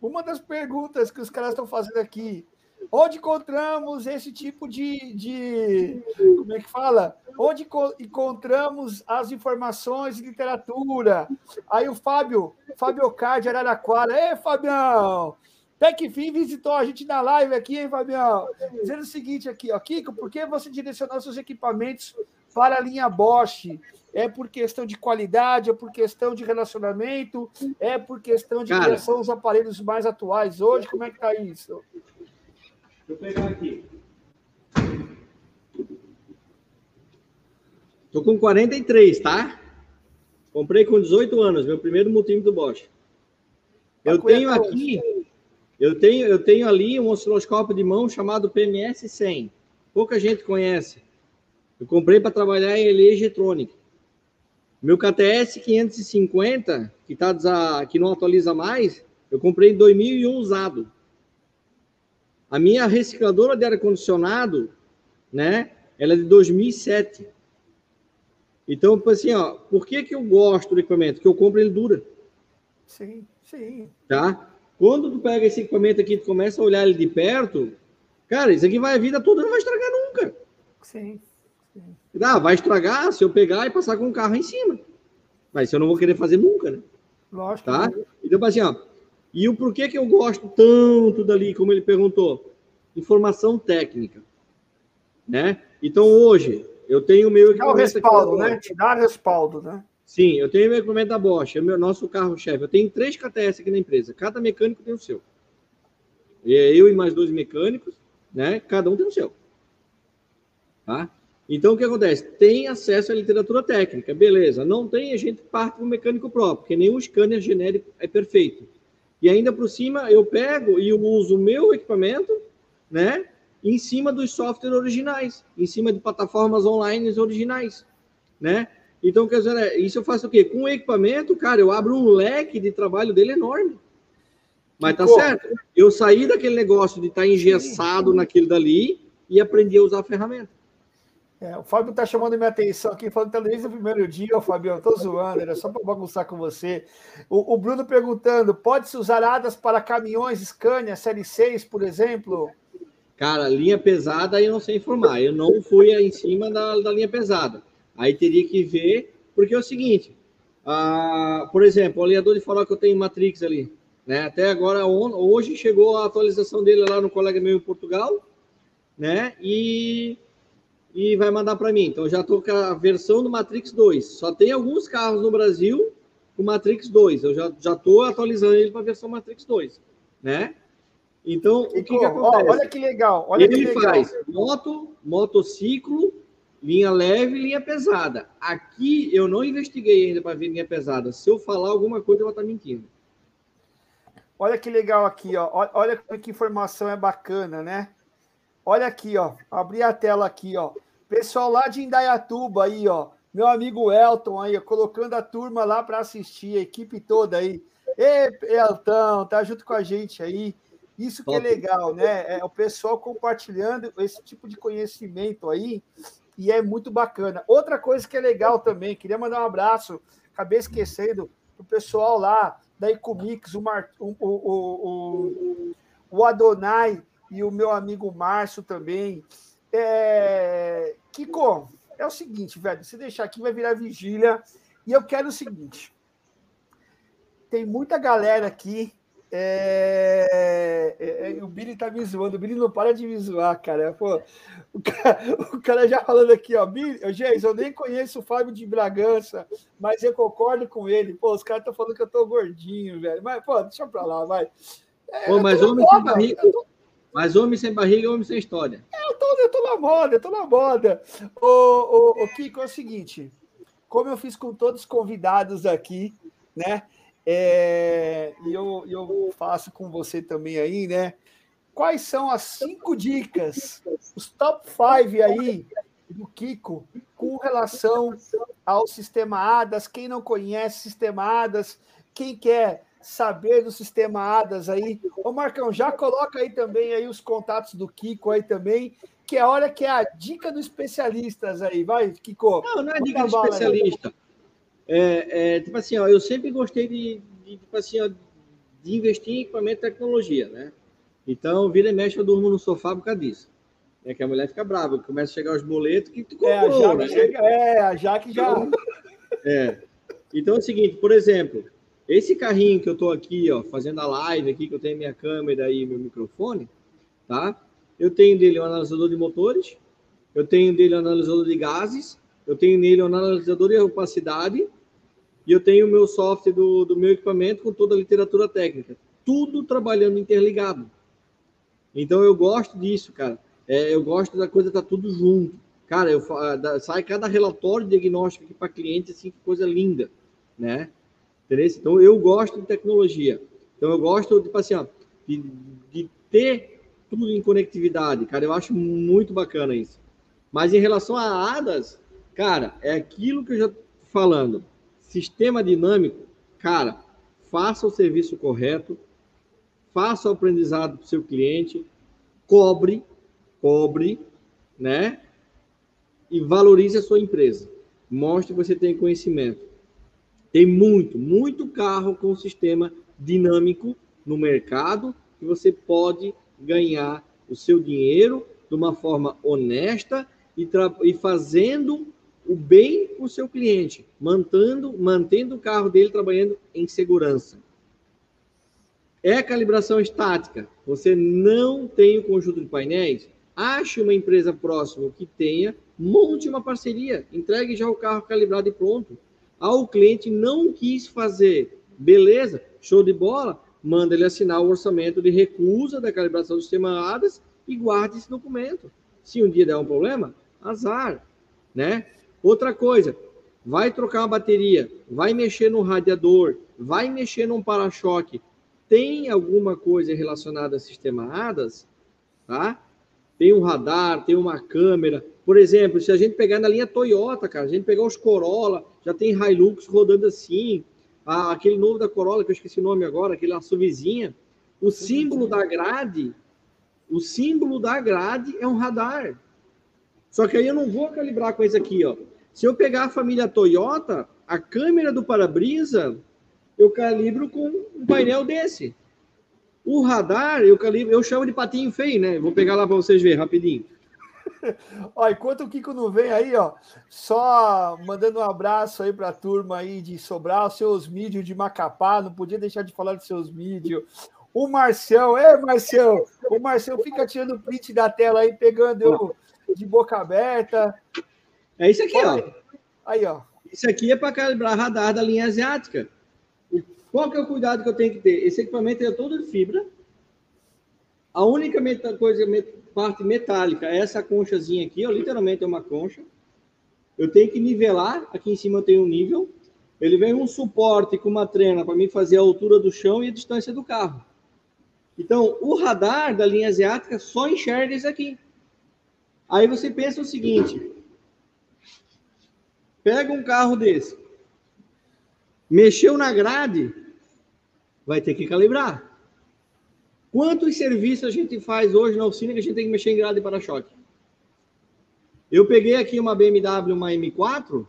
Uma das perguntas que os caras estão fazendo aqui Onde encontramos esse tipo de, de como é que fala? Onde encontramos as informações de literatura? Aí o Fábio, Fábio Card, Araraquara. Ei, Fabião! Até que fim visitou a gente na live aqui, hein, Fabião? Dizendo o seguinte aqui, ó, Kiko, por que você direcionou seus equipamentos para a linha Bosch? É por questão de qualidade, é por questão de relacionamento, é por questão de Cara, criação dos aparelhos mais atuais hoje? Como é que tá isso? Deixa eu pegar aqui. Tô com 43, tá? Comprei com 18 anos, meu primeiro multímetro Bosch. Eu tenho aqui, eu tenho, eu tenho ali um osciloscópio de mão chamado PMS 100. Pouca gente conhece. Eu comprei para trabalhar em eletrônica. Meu KTS 550, que tá que não atualiza mais, eu comprei em 2001 usado. A minha recicladora de ar-condicionado, né? Ela é de 2007. Então, tipo assim, ó, por que, que eu gosto do equipamento? Que eu compro ele dura. Sim, sim. Tá? Quando tu pega esse equipamento aqui e começa a olhar ele de perto, cara, isso aqui vai a vida toda, não vai estragar nunca. Sim. sim. Ah, vai estragar se eu pegar e passar com o carro em cima. Mas isso eu não vou querer fazer nunca, né? Lógico. Tá? Então, assim, ó, e o porquê que eu gosto tanto dali, como ele perguntou? Informação técnica. Né? Então, hoje, eu tenho o meu equipamento. Dá o respaldo, né? Te dá respaldo, né? Sim, eu tenho meu equipamento da Bosch, é o meu, nosso carro-chefe. Eu tenho três KTS aqui na empresa. Cada mecânico tem o seu. E é eu e mais dois mecânicos, né? Cada um tem o seu. Tá? Então, o que acontece? Tem acesso à literatura técnica, beleza. Não tem, a gente parte do mecânico próprio, porque nenhum scanner genérico é perfeito. E ainda por cima, eu pego e uso o meu equipamento, né? Em cima dos softwares originais, em cima de plataformas online originais, né? Então, quer dizer, é, isso eu faço o quê? Com o equipamento, cara, eu abro um leque de trabalho dele enorme. Mas tá certo. Eu saí daquele negócio de estar tá engessado naquele dali e aprendi a usar a ferramenta. É, o Fábio está chamando minha atenção aqui, falando que tá desde o primeiro dia, Fábio, estou zoando, era só para bagunçar com você. O, o, Bruno perguntando: pode-se usar hadas para caminhões Scania Série 6, por exemplo? Cara, linha pesada eu não sei informar. Eu não fui em cima da, da linha pesada. Aí teria que ver, porque é o seguinte: por exemplo, o alinhador de farol que eu tenho em Matrix ali, né? Até agora, hoje chegou a atualização dele lá no colega meu em Portugal, né? E e vai mandar para mim. Então já estou com a versão do Matrix 2. Só tem alguns carros no Brasil com Matrix 2. Eu já já estou atualizando ele para a versão Matrix 2, né? Então, o que, que acontece? olha que legal, olha ele que legal. faz moto, motociclo, linha leve linha pesada. Aqui eu não investiguei ainda para ver linha pesada. Se eu falar alguma coisa, eu vou estar mentindo. Olha que legal aqui, ó. Olha que informação é bacana, né? Olha aqui, ó. Abri a tela aqui, ó. Pessoal lá de Indaiatuba aí, ó. Meu amigo Elton aí, ó, colocando a turma lá para assistir, a equipe toda aí. Ei, Elton, tá junto com a gente aí. Isso que é legal, né? É o pessoal compartilhando esse tipo de conhecimento aí e é muito bacana. Outra coisa que é legal também, queria mandar um abraço, acabei esquecendo, o pessoal lá da Ecumix, o, Mar, o, o, o, o Adonai, e o meu amigo Márcio também. É... Kiko, é o seguinte, velho, se deixar aqui vai virar vigília. E eu quero o seguinte: tem muita galera aqui. É... É... é o Billy tá me zoando, o Billy não para de me zoar, cara. Pô, o, cara, o cara já falando aqui, ó, Billy, Geis, eu nem conheço o Fábio de Bragança, mas eu concordo com ele. Pô, os caras estão falando que eu tô gordinho, velho. Mas, pô, deixa pra lá, vai. É, Pô, mas homem barriga, tô... Mas homem sem barriga é homem sem história. É, eu tô, eu tô na moda, eu tô na moda. Ô, ô, ô, Kiko, é o seguinte: como eu fiz com todos os convidados aqui, né? É, e eu, eu faço com você também aí, né? Quais são as cinco dicas, os top five aí do Kiko com relação ao sistema ADAS. Quem não conhece sistema ADAS, quem quer saber do sistema ADAS aí, ô Marcão, já coloca aí também aí os contatos do Kiko aí também, que é a hora que é a dica dos especialistas aí, vai, Kiko. Não, não é dica do especialista. É, é, tipo assim, ó, eu sempre gostei de, de, tipo assim, ó, de investir em equipamento e tecnologia, né? Então, vira e mexe, eu durmo no sofá por causa disso. É que a mulher fica brava, começa a chegar os boletos que tu comprou, é, a Jaque né? chega, é, a Jaque já... É. Então é o seguinte, por exemplo, esse carrinho que eu tô aqui, ó, fazendo a live aqui, que eu tenho minha câmera e meu microfone, tá? Eu tenho dele um analisador de motores, eu tenho dele um analisador de gases, eu tenho nele um analisador de opacidade e eu tenho o meu software do, do meu equipamento com toda a literatura técnica. Tudo trabalhando interligado. Então eu gosto disso, cara. É, eu gosto da coisa tá tudo junto. Cara, eu, da, sai cada relatório diagnóstico aqui para cliente, assim, que coisa linda, né? Então eu gosto de tecnologia. Então eu gosto, tipo assim, ó, de, de ter tudo em conectividade, cara. Eu acho muito bacana isso. Mas em relação a ADAS, cara, é aquilo que eu já tô falando. Sistema dinâmico, cara, faça o serviço correto, faça o aprendizado para o seu cliente, cobre, cobre, né? E valorize a sua empresa. Mostre que você tem conhecimento. Tem muito, muito carro com sistema dinâmico no mercado que você pode ganhar o seu dinheiro de uma forma honesta e, e fazendo o bem para o seu cliente, mantendo, mantendo o carro dele trabalhando em segurança. É calibração estática. Você não tem o conjunto de painéis? Ache uma empresa próxima que tenha, monte uma parceria, entregue já o carro calibrado e pronto. Ah, o cliente não quis fazer, beleza, show de bola, manda ele assinar o orçamento de recusa da calibração do sistema ADAS e guarde esse documento. Se um dia der um problema, azar, né? Outra coisa, vai trocar uma bateria, vai mexer no radiador, vai mexer num para-choque, tem alguma coisa relacionada a sistema ADAS, tá? Tem um radar, tem uma câmera. Por exemplo, se a gente pegar na linha Toyota, cara, a gente pegar os Corolla, já tem Hilux rodando assim, ah, aquele novo da Corolla, que eu esqueci o nome agora, aquele SUVzinha, o símbolo da grade, o símbolo da grade é um radar. Só que aí eu não vou calibrar com esse aqui, ó. Se eu pegar a família Toyota, a câmera do para-brisa, eu calibro com um painel desse. O radar, eu calibro, eu chamo de patinho feio, né? Vou pegar lá para vocês verem rapidinho. ó, enquanto o Kiko não vem aí, ó, só mandando um abraço aí para a turma aí de Sobral, seus mídios de Macapá, não podia deixar de falar dos seus mídios. O Marcião, é, Marcião, o Marcião fica tirando print da tela aí, pegando eu de boca aberta. É isso aqui, ó. Aí, ó. Isso aqui é para calibrar radar da linha asiática. Qual que é o cuidado que eu tenho que ter? Esse equipamento é todo de fibra. A única coisa, parte metálica essa conchazinha aqui, ó, literalmente é uma concha. Eu tenho que nivelar, aqui em cima eu tenho um nível. Ele vem um suporte com uma trena para mim fazer a altura do chão e a distância do carro. Então, o radar da linha asiática só enxerga isso aqui. Aí você pensa o seguinte: pega um carro desse, mexeu na grade, vai ter que calibrar. Quantos serviços a gente faz hoje na oficina que a gente tem que mexer em grade de para-choque? Eu peguei aqui uma BMW, uma M4,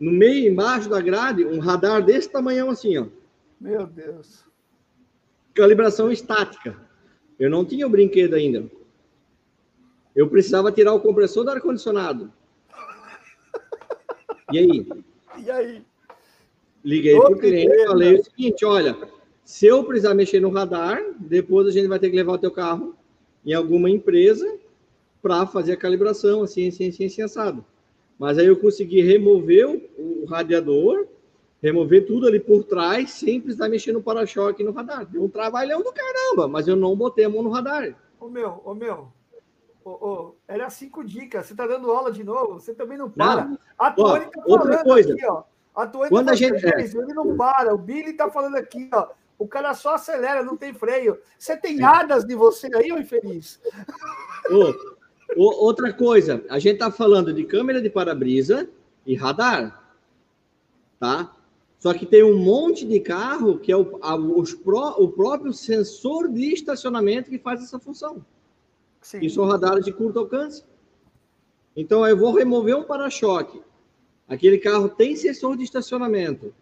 no meio, embaixo da grade, um radar desse tamanhão assim, ó. Meu Deus. Calibração estática. Eu não tinha o brinquedo ainda. Eu precisava tirar o compressor do ar-condicionado. E aí? E aí? Liguei para o cliente e falei o seguinte: olha, se eu precisar mexer no radar, depois a gente vai ter que levar o teu carro em alguma empresa para fazer a calibração, assim, assim, assim, assim, assado. Mas aí eu consegui remover o, o radiador, remover tudo ali por trás, sem precisar mexer no para-choque no radar. Deu um trabalhão do caramba, mas eu não botei a mão no radar. Ô meu, ô meu, ô, ô, era cinco dicas. Você tá dando aula de novo? Você também não para. Não. A Tony tá outra coisa. aqui, ó. A Tony Quando tá a gente- isso, ele não para. O Billy tá falando aqui, ó. O cara só acelera, não tem freio. Você tem hadas de você aí, ô infeliz? Ô, outra coisa, a gente está falando de câmera de para-brisa e radar, tá? Só que tem um monte de carro que é o, a, pró, o próprio sensor de estacionamento que faz essa função. Sim. E são radares de curto alcance. Então, eu vou remover um para-choque. Aquele carro tem sensor de estacionamento.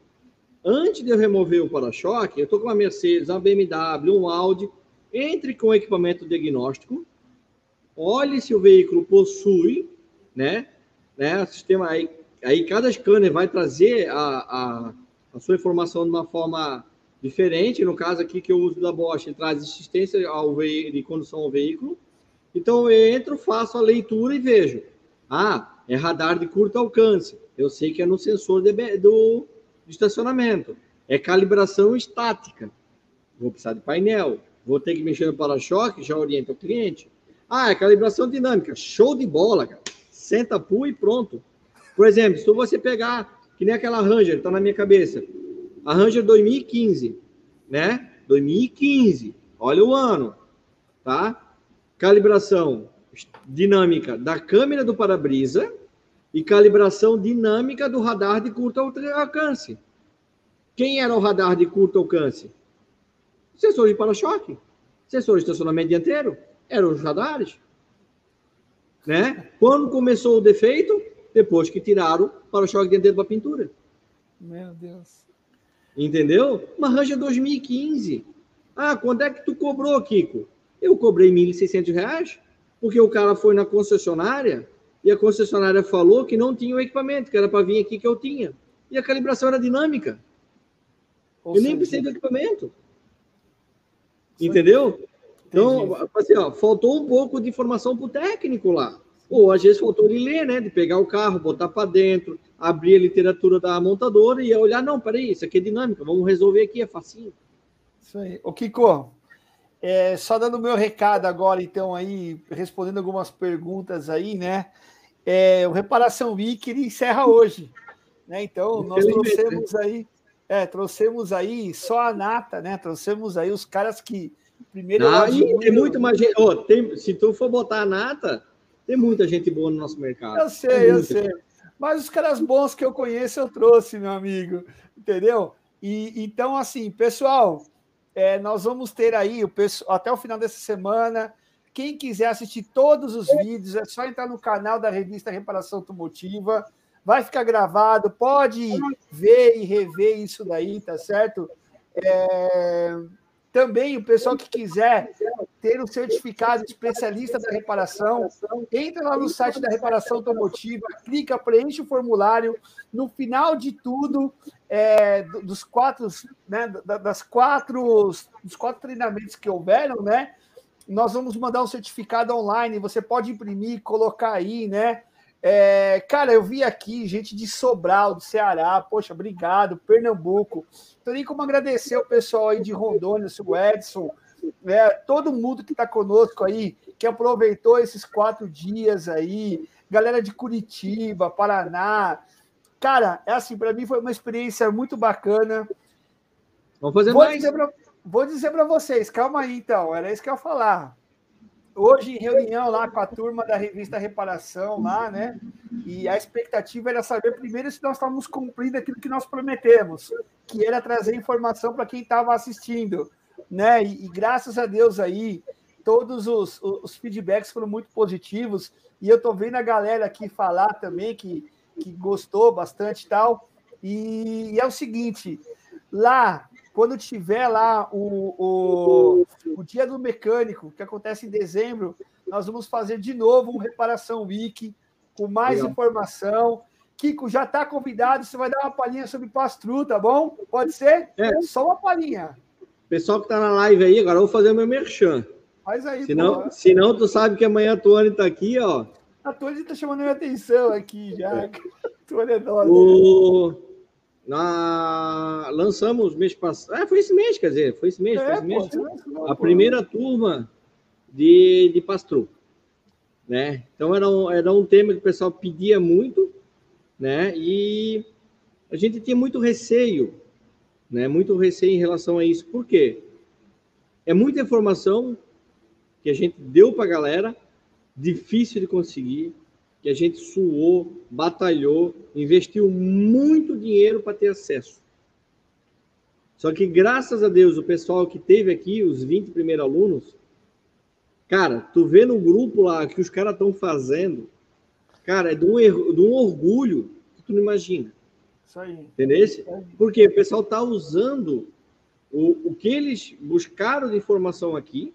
Antes de eu remover o para-choque, eu estou com uma Mercedes, uma BMW, um Audi. Entre com o equipamento diagnóstico, olhe se o veículo possui, né? né sistema aí, aí cada scanner vai trazer a, a, a sua informação de uma forma diferente. No caso aqui que eu uso da Bosch, ele traz assistência ao de condução ao veículo. Então eu entro, faço a leitura e vejo. Ah, é radar de curto alcance. Eu sei que é no sensor de, do de estacionamento. É calibração estática. Vou precisar de painel. Vou ter que mexer no para-choque, já orienta o cliente. Ah, é calibração dinâmica. Show de bola, cara. Senta, pula e pronto. Por exemplo, se você pegar, que nem aquela Ranger, está na minha cabeça. A Ranger 2015, né? 2015. Olha o ano, tá? Calibração dinâmica da câmera do para-brisa e calibração dinâmica do radar de curto alcance. Quem era o radar de curto alcance? Sensor de para-choque, sensor de estacionamento dianteiro, eram os radares. Né? Quando começou o defeito? Depois que tiraram para-choque dianteiro para pintura. Meu Deus. Entendeu? Uma Ranger 2015. Ah, quando é que tu cobrou, Kiko? Eu cobrei R$ 1.600, porque o cara foi na concessionária e a concessionária falou que não tinha o equipamento, que era para vir aqui que eu tinha. E a calibração era dinâmica. Ou eu nem precisei do equipamento. Entendeu? Então, assim, ó, faltou um pouco de informação para o técnico lá. Ou às vezes faltou ele ler, né? De pegar o carro, botar para dentro, abrir a literatura da montadora e olhar, não, peraí, isso aqui é dinâmica, vamos resolver aqui, é facinho. Isso aí. Ô, Kiko, é, só dando meu recado agora, então, aí, respondendo algumas perguntas aí, né? É, o Reparação Week ele encerra hoje. Né? Então, nós trouxemos aí, é, trouxemos aí só a nata, né? Trouxemos aí os caras que primeiro. Ah, tem muito mais gente. Oh, tem, se tu for botar a nata, tem muita gente boa no nosso mercado. Eu sei, eu sei. Mas os caras bons que eu conheço, eu trouxe, meu amigo. Entendeu? E então, assim, pessoal, é, nós vamos ter aí o até o final dessa semana quem quiser assistir todos os vídeos, é só entrar no canal da revista Reparação Automotiva. Vai ficar gravado, pode ver e rever isso daí, tá certo? É... Também o pessoal que quiser ter o certificado especialista da reparação, entra lá no site da Reparação Automotiva, clica, preenche o formulário. No final de tudo, é, dos quatro, né, das quatro, dos quatro treinamentos que houveram, né? Nós vamos mandar um certificado online, você pode imprimir, colocar aí, né? É, cara, eu vi aqui gente de Sobral, do Ceará, poxa, obrigado, Pernambuco. Então, nem como agradecer o pessoal aí de Rondônia, o Edson, né, todo mundo que está conosco aí, que aproveitou esses quatro dias aí, galera de Curitiba, Paraná. Cara, é assim, para mim foi uma experiência muito bacana. Vamos fazer Vou mais. Pra, Vou dizer para vocês, calma aí então, era isso que eu ia falar. Hoje, em reunião lá com a turma da revista Reparação, lá, né? E a expectativa era saber primeiro se nós estávamos cumprindo aquilo que nós prometemos, que era trazer informação para quem estava assistindo, né? E, e, graças a Deus aí, todos os, os feedbacks foram muito positivos. E eu estou vendo a galera aqui falar também que, que gostou bastante e tal. E, e é o seguinte: lá quando tiver lá o, o, o dia do mecânico, que acontece em dezembro, nós vamos fazer de novo um Reparação Week, com mais Legal. informação. Kiko, já está convidado, você vai dar uma palhinha sobre Pastru, tá bom? Pode ser? É. Só uma palhinha. Pessoal que está na live aí, agora eu vou fazer o meu merchan. Faz aí, senão, senão tu sabe que amanhã a Tony está aqui, ó. A Tony está chamando minha atenção aqui já. É. Tony é. O... Na... Lançamos mês passado. Ah, foi esse mês, quer dizer, foi esse mês. É, foi esse mês. Pô, a primeira turma de, de Pastro. Né? Então era um, era um tema que o pessoal pedia muito, né? E a gente tinha muito receio, né? Muito receio em relação a isso. Por quê? É muita informação que a gente deu para a galera, difícil de conseguir, que a gente suou, batalhou, investiu muito dinheiro para ter acesso. Só que graças a Deus, o pessoal que teve aqui, os 20 primeiros alunos, cara, tu vê no grupo lá que os caras estão fazendo, cara, é de um, de um orgulho que tu não imagina. Isso aí. Entendeu? Porque o pessoal está usando o, o que eles buscaram de informação aqui,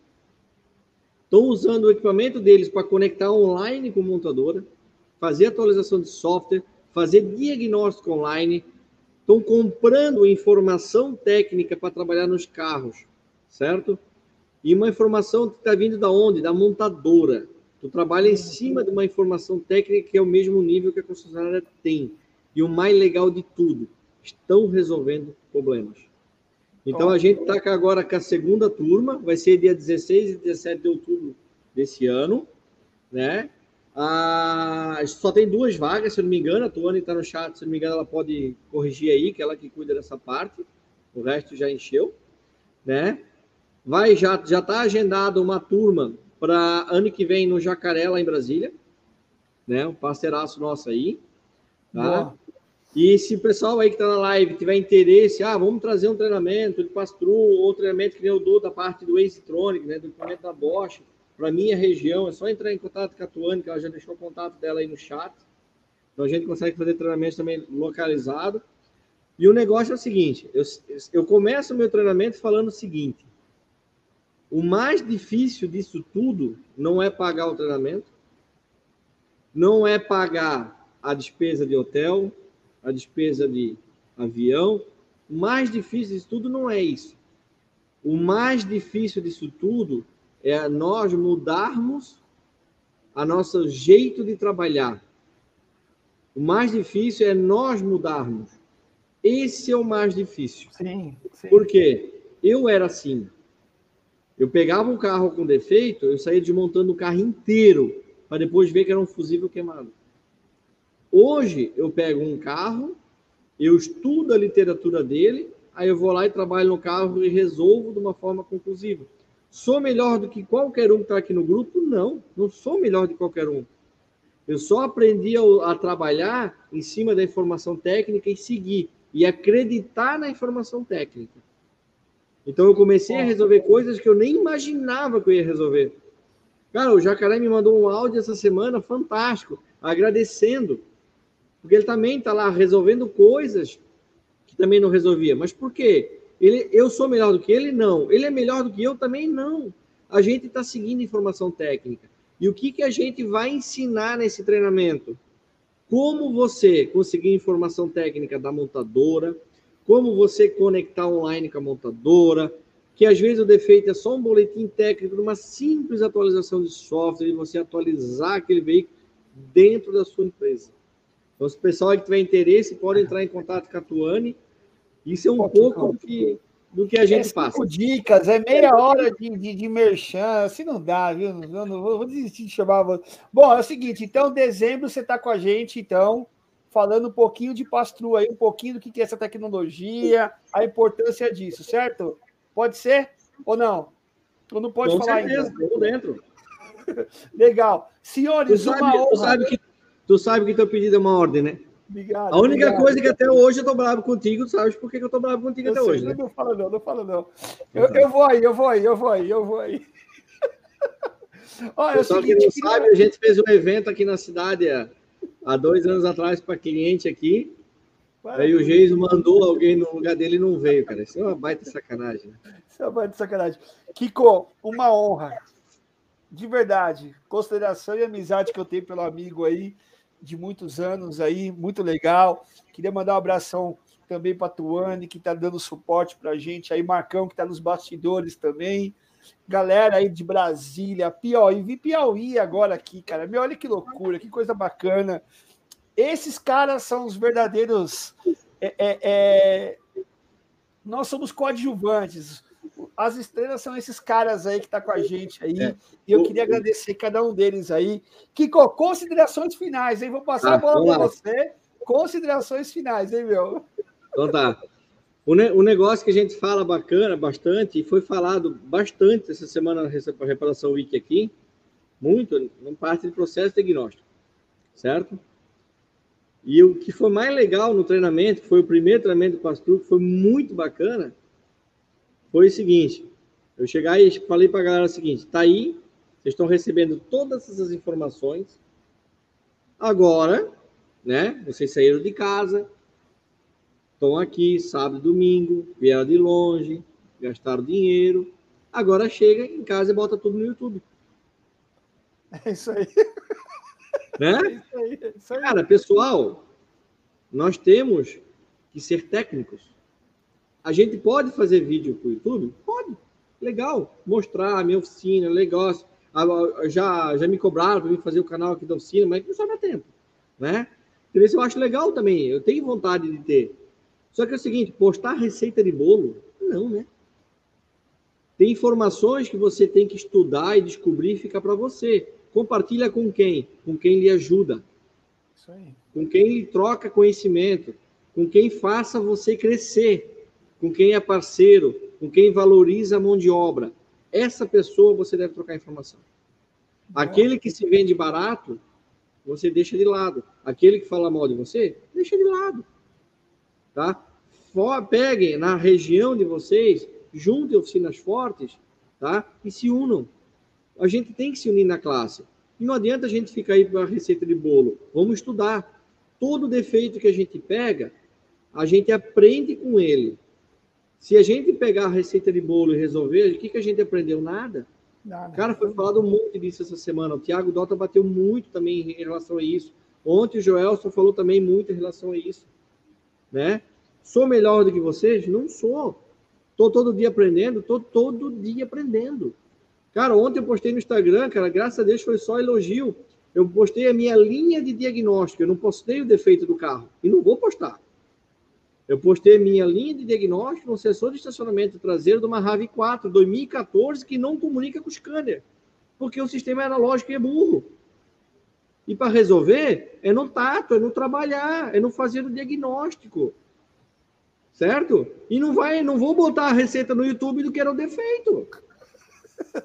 estão usando o equipamento deles para conectar online com montadora, fazer atualização de software, fazer diagnóstico online, estão comprando informação técnica para trabalhar nos carros, certo? E uma informação que está vindo da onde? Da montadora. Tu trabalha em cima de uma informação técnica que é o mesmo nível que a concessionária tem. E o mais legal de tudo, estão resolvendo problemas. Então a gente está agora com a segunda turma, vai ser dia 16 e 17 de outubro desse ano, né? Ah, só tem duas vagas, se eu não me engano. A Tuane está no chat, se não me engano, ela pode corrigir aí, que é ela que cuida dessa parte. O resto já encheu, né? Vai já já está agendado uma turma para ano que vem no Jacaré lá em Brasília, né? Um parceiraço nosso aí, tá? E se o pessoal aí que está na live tiver interesse, ah, vamos trazer um treinamento de Pastru, ou treinamento que nem eu dou da parte do Ace-Tronic, né, do equipamento da Bosch, para minha região, é só entrar em contato com a Tuane, que ela já deixou o contato dela aí no chat. Então a gente consegue fazer treinamento também localizado. E o negócio é o seguinte: eu, eu começo o meu treinamento falando o seguinte: o mais difícil disso tudo não é pagar o treinamento, não é pagar a despesa de hotel, a despesa de avião. O mais difícil disso tudo não é isso. O mais difícil disso tudo é nós mudarmos a nosso jeito de trabalhar. O mais difícil é nós mudarmos. Esse é o mais difícil. Sim, sim. Por quê? Eu era assim. Eu pegava um carro com defeito, eu saía desmontando o carro inteiro para depois ver que era um fusível queimado. Hoje eu pego um carro, eu estudo a literatura dele, aí eu vou lá e trabalho no carro e resolvo de uma forma conclusiva. Sou melhor do que qualquer um que está aqui no grupo? Não, não sou melhor que qualquer um. Eu só aprendi a, a, trabalhar em cima da informação técnica e seguir, e acreditar na informação técnica. Então eu comecei a resolver coisas que eu nem imaginava que eu ia resolver. Cara, o Jacaré me mandou um áudio essa semana fantástico, agradecendo, porque ele também está lá resolvendo coisas que também não resolvia. Mas por quê? Ele, eu sou melhor do que ele? Não. Ele é melhor do que eu? Também não. A gente está seguindo informação técnica. E o que, que a gente vai ensinar nesse treinamento? Como você conseguir informação técnica da montadora, como você conectar online com a montadora, que às vezes o defeito é só um boletim técnico uma simples atualização de software, e você atualizar aquele veículo dentro da sua empresa. Então, se o pessoal que tiver interesse, pode entrar em contato com a Tuane, isso é um Pô, pouco do que, do que a gente é passa. dicas, é meia hora de, de, de merchan, assim não dá, viu? Eu não vou, vou desistir de chamar. Bom, é o seguinte, então, dezembro você está com a gente, então, falando um pouquinho de Pastru aí, um pouquinho do que é essa tecnologia, a importância disso, certo? Pode ser ou não? Ou não pode com falar certeza, ainda? Estou dentro. Legal. Senhores, tu sabe, uma honra... Tu sabe, que, tu sabe que teu pedido é uma ordem, né? Obrigado, a única obrigado. coisa que até hoje eu tô bravo contigo, tu sabes por que eu tô bravo contigo eu até sei, hoje, né? Não fala não, não fala não. Eu, eu vou aí, eu vou aí, eu vou aí, eu vou aí. Olha, Pessoal é seguinte, que não sabe, a gente fez um evento aqui na cidade há, há dois anos atrás para cliente aqui. Para aí o Geiso mandou alguém no lugar dele e não veio, cara. Isso é uma baita sacanagem. Né? Isso é uma baita sacanagem. Kiko, uma honra. De verdade. Consideração e amizade que eu tenho pelo amigo aí de muitos anos aí, muito legal. Queria mandar um abração também para a Tuane, que está dando suporte para a gente, aí Marcão, que está nos bastidores também. Galera aí de Brasília, Piauí, vi Piauí agora aqui, cara. Meu, olha que loucura, que coisa bacana. Esses caras são os verdadeiros. É, é, é... Nós somos coadjuvantes as estrelas são esses caras aí que tá com a gente aí. É. E eu queria agradecer cada um deles aí. Kiko, considerações finais, hein? Vou passar ah, a bola para você. Considerações finais, hein, meu? Então tá. O, ne o negócio que a gente fala bacana, bastante, e foi falado bastante essa semana na Reparação Wiki aqui, muito, não parte do processo diagnóstico, certo? E o que foi mais legal no treinamento, que foi o primeiro treinamento do Pastor, que foi muito bacana, foi o seguinte: eu chegar e falei para a galera o seguinte, tá aí, vocês estão recebendo todas essas informações. Agora, né? Vocês saíram de casa, estão aqui sábado, domingo, vieram de longe, gastaram dinheiro. Agora chega em casa e bota tudo no YouTube. É isso aí. Né? É isso aí, é isso aí. Cara, pessoal, nós temos que ser técnicos. A gente pode fazer vídeo para o YouTube? Pode. Legal. Mostrar a minha oficina, legal. Ah, já, já me cobraram para fazer o canal aqui da oficina, mas não sobra tempo. Né? Então, isso eu acho legal também. Eu tenho vontade de ter. Só que é o seguinte, postar receita de bolo, não, né? Tem informações que você tem que estudar e descobrir e ficar para você. Compartilha com quem? Com quem lhe ajuda. Com quem lhe troca conhecimento. Com quem faça você crescer. Com quem é parceiro. Com quem valoriza a mão de obra. Essa pessoa você deve trocar informação. Aquele que se vende barato, você deixa de lado. Aquele que fala mal de você, deixa de lado. Tá? Peguem na região de vocês, juntem oficinas fortes, tá? E se unam. A gente tem que se unir na classe. E não adianta a gente ficar aí para a receita de bolo. Vamos estudar. Todo defeito que a gente pega, a gente aprende com ele. Se a gente pegar a receita de bolo e resolver, o que, que a gente aprendeu? Nada. Nada. Cara, foi falado monte disso essa semana. O Thiago Dota bateu muito também em relação a isso. Ontem o Joelson falou também muito em relação a isso. Né? Sou melhor do que vocês? Não sou. Estou todo dia aprendendo, estou todo dia aprendendo. Cara, ontem eu postei no Instagram, cara, graças a Deus foi só elogio. Eu postei a minha linha de diagnóstico, eu não postei o defeito do carro. E não vou postar. Eu postei minha linha de diagnóstico no sensor de estacionamento traseiro de uma RAV4 2014 que não comunica com o scanner, porque o sistema analógico é burro. E para resolver, é no tato, é no trabalhar, é no fazer o diagnóstico. Certo? E não vai, não vou botar a receita no YouTube do que era o defeito.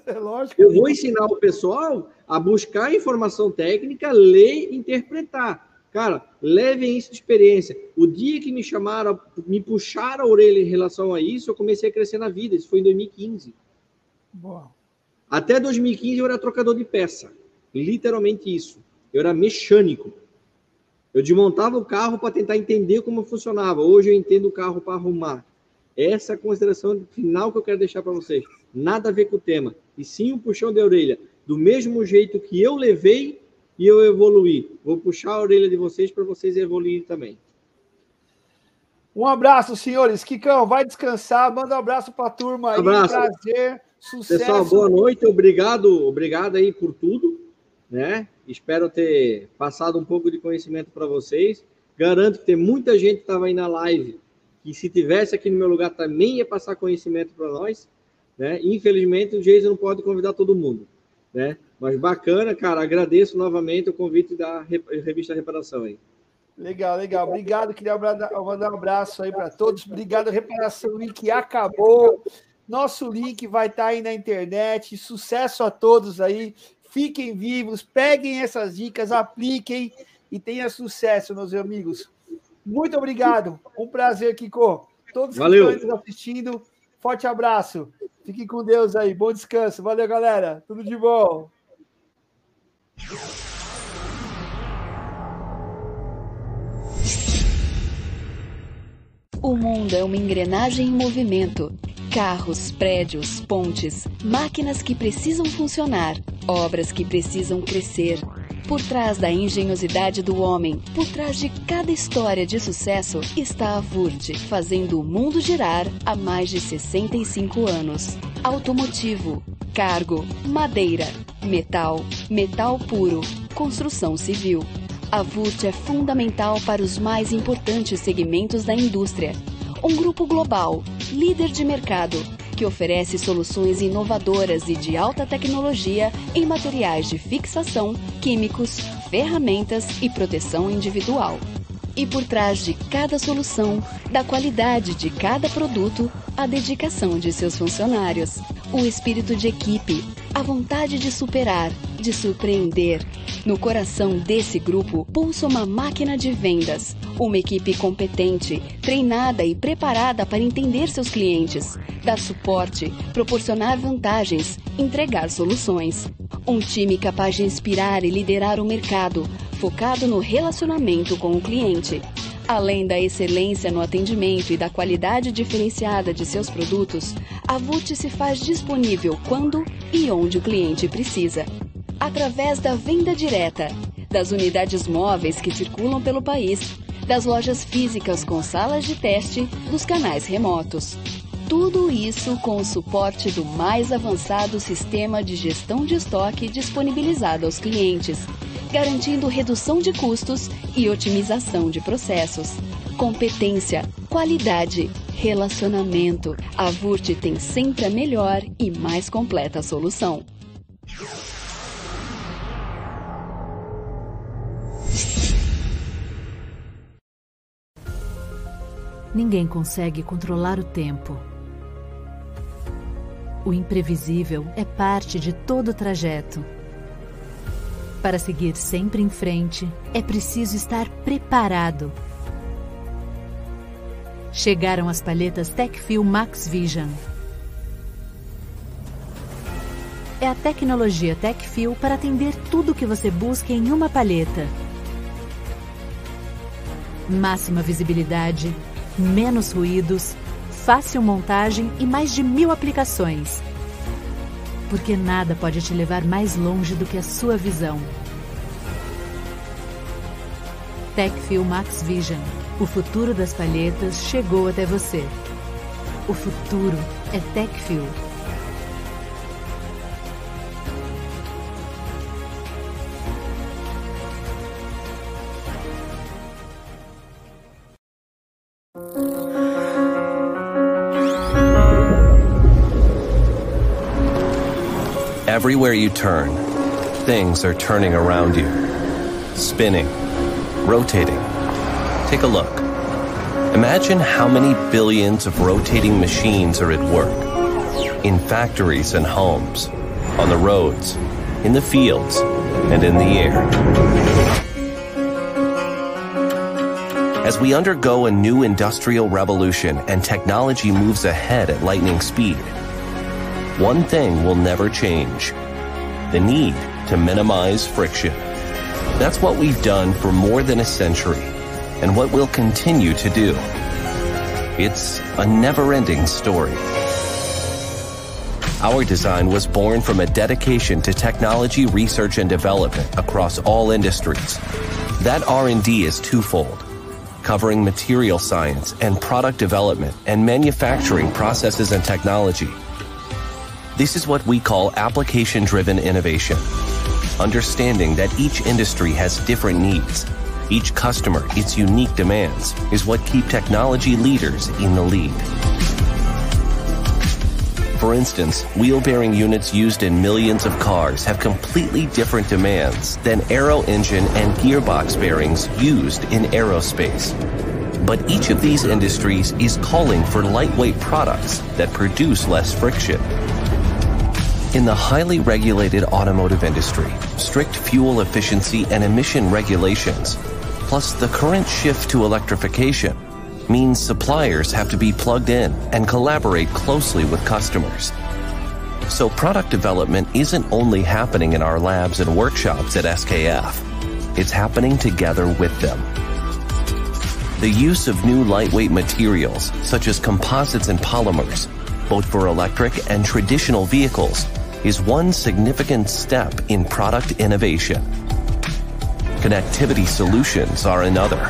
É lógico. Eu vou ensinar o pessoal a buscar informação técnica, ler e interpretar. Cara, levem isso de experiência. O dia que me chamaram, me puxaram a orelha em relação a isso, eu comecei a crescer na vida. Isso foi em 2015. Boa. Até 2015 eu era trocador de peça. Literalmente isso. Eu era mecânico. Eu desmontava o carro para tentar entender como funcionava. Hoje eu entendo o carro para arrumar. Essa é a consideração final que eu quero deixar para vocês. Nada a ver com o tema. E sim um puxão de orelha. Do mesmo jeito que eu levei, e eu evoluir. Vou puxar a orelha de vocês para vocês evoluírem também. Um abraço, senhores. Kikão, vai descansar. Manda um abraço para a turma aí. Um abraço. Prazer, sucesso. Pessoal, boa noite. Obrigado, obrigado aí por tudo, né? Espero ter passado um pouco de conhecimento para vocês. Garanto que tem muita gente que estava aí na live que se tivesse aqui no meu lugar também ia passar conhecimento para nós, né? Infelizmente o Jason não pode convidar todo mundo, né? Mas bacana, cara. Agradeço novamente o convite da revista Reparação aí. Legal, legal. Obrigado. Queria mandar um abraço aí para todos. Obrigado, Reparação Link acabou. Nosso link vai estar tá aí na internet. Sucesso a todos aí. Fiquem vivos, peguem essas dicas, apliquem e tenha sucesso, meus amigos. Muito obrigado. Um prazer, Kiko. Todos Valeu. que estão assistindo, forte abraço. Fiquem com Deus aí. Bom descanso. Valeu, galera. Tudo de bom. O mundo é uma engrenagem em movimento. Carros, prédios, pontes, máquinas que precisam funcionar, obras que precisam crescer. Por trás da engenhosidade do homem, por trás de cada história de sucesso, está a VURT, fazendo o mundo girar há mais de 65 anos. Automotivo, cargo, madeira, metal, metal puro, construção civil. A VURT é fundamental para os mais importantes segmentos da indústria. Um grupo global, líder de mercado, que oferece soluções inovadoras e de alta tecnologia em materiais de fixação, químicos, ferramentas e proteção individual. E por trás de cada solução, da qualidade de cada produto, a dedicação de seus funcionários. O espírito de equipe, a vontade de superar, de surpreender. No coração desse grupo pulsa uma máquina de vendas, uma equipe competente, treinada e preparada para entender seus clientes, dar suporte, proporcionar vantagens, entregar soluções. Um time capaz de inspirar e liderar o mercado, focado no relacionamento com o cliente. Além da excelência no atendimento e da qualidade diferenciada de seus produtos, a VUT se faz disponível quando e onde o cliente precisa. Através da venda direta, das unidades móveis que circulam pelo país, das lojas físicas com salas de teste, dos canais remotos. Tudo isso com o suporte do mais avançado sistema de gestão de estoque disponibilizado aos clientes, garantindo redução de custos e otimização de processos. Competência, qualidade, relacionamento. A VURT tem sempre a melhor e mais completa solução. Ninguém consegue controlar o tempo. O imprevisível é parte de todo o trajeto. Para seguir sempre em frente, é preciso estar preparado. Chegaram as palhetas TechFil Max Vision. É a tecnologia TechFil para atender tudo o que você busca em uma palheta. Máxima visibilidade, menos ruídos, fácil montagem e mais de mil aplicações. Porque nada pode te levar mais longe do que a sua visão. TechFil Max Vision. O futuro das palhetas chegou até você. O futuro é TechFil. Everywhere you turn, things are turning around you. Spinning, rotating. Take a look. Imagine how many billions of rotating machines are at work. In factories and homes, on the roads, in the fields, and in the air. As we undergo a new industrial revolution and technology moves ahead at lightning speed, one thing will never change the need to minimize friction. That's what we've done for more than a century and what we'll continue to do. It's a never ending story. Our design was born from a dedication to technology research and development across all industries. That R&D is twofold, covering material science and product development and manufacturing processes and technology. This is what we call application-driven innovation. Understanding that each industry has different needs, each customer its unique demands, is what keep technology leaders in the lead. For instance, wheel bearing units used in millions of cars have completely different demands than aero engine and gearbox bearings used in aerospace. But each of these industries is calling for lightweight products that produce less friction. In the highly regulated automotive industry, strict fuel efficiency and emission regulations, plus the current shift to electrification, means suppliers have to be plugged in and collaborate closely with customers. So product development isn't only happening in our labs and workshops at SKF. It's happening together with them. The use of new lightweight materials, such as composites and polymers, both for electric and traditional vehicles, is one significant step in product innovation. Connectivity solutions are another.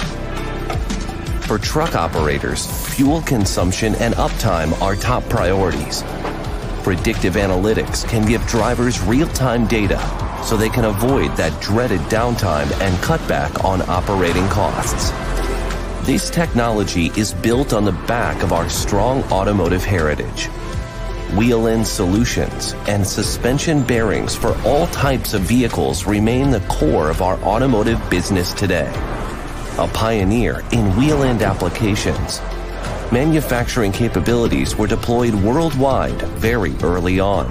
For truck operators, fuel consumption and uptime are top priorities. Predictive analytics can give drivers real-time data so they can avoid that dreaded downtime and cut back on operating costs. This technology is built on the back of our strong automotive heritage wheel end solutions, and suspension bearings for all types of vehicles remain the core of our automotive business today. A pioneer in wheel end applications, manufacturing capabilities were deployed worldwide very early on.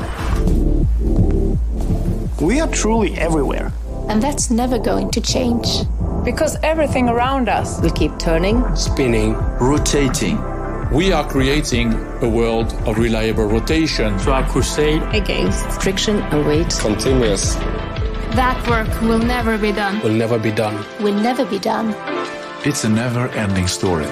We are truly everywhere. And that's never going to change. Because everything around us will keep turning, spinning, rotating. We are creating a world of reliable rotation. So our crusade against friction and weight. Continuous. That work will never be done. Will never be done. Will never be done. It's a never ending story.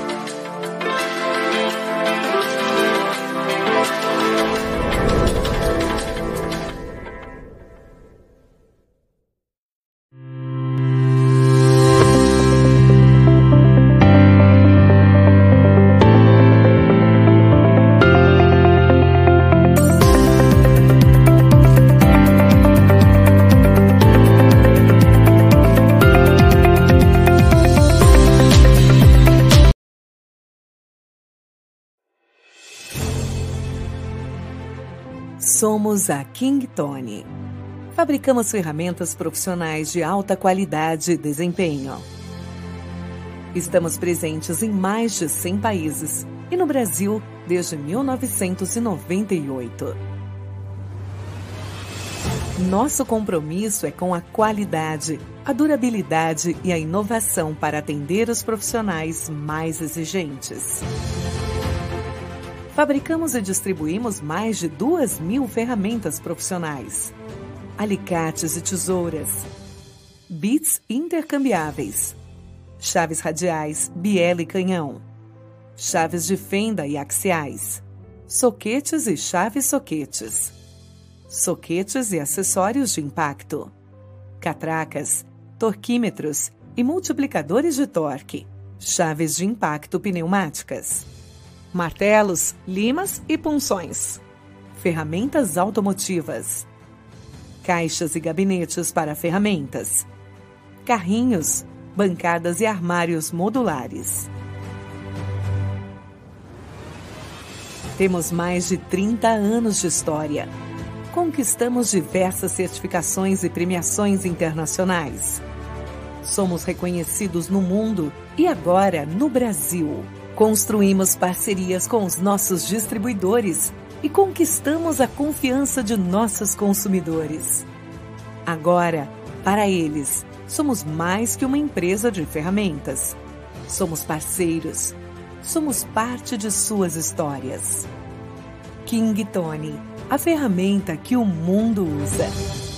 Somos a King Tony. Fabricamos ferramentas profissionais de alta qualidade e desempenho. Estamos presentes em mais de 100 países e no Brasil desde 1998. Nosso compromisso é com a qualidade, a durabilidade e a inovação para atender os profissionais mais exigentes. Fabricamos e distribuímos mais de duas mil ferramentas profissionais, alicates e tesouras, bits intercambiáveis, chaves radiais, biela e canhão, chaves de fenda e axiais, soquetes e chaves soquetes, soquetes e acessórios de impacto, catracas, torquímetros e multiplicadores de torque, chaves de impacto pneumáticas martelos, limas e punções, ferramentas automotivas, caixas e gabinetes para ferramentas, carrinhos, bancadas e armários modulares. Temos mais de 30 anos de história. Conquistamos diversas certificações e premiações internacionais. Somos reconhecidos no mundo e agora no Brasil. Construímos parcerias com os nossos distribuidores e conquistamos a confiança de nossos consumidores. Agora, para eles, somos mais que uma empresa de ferramentas. Somos parceiros. Somos parte de suas histórias. King Tony, a ferramenta que o mundo usa.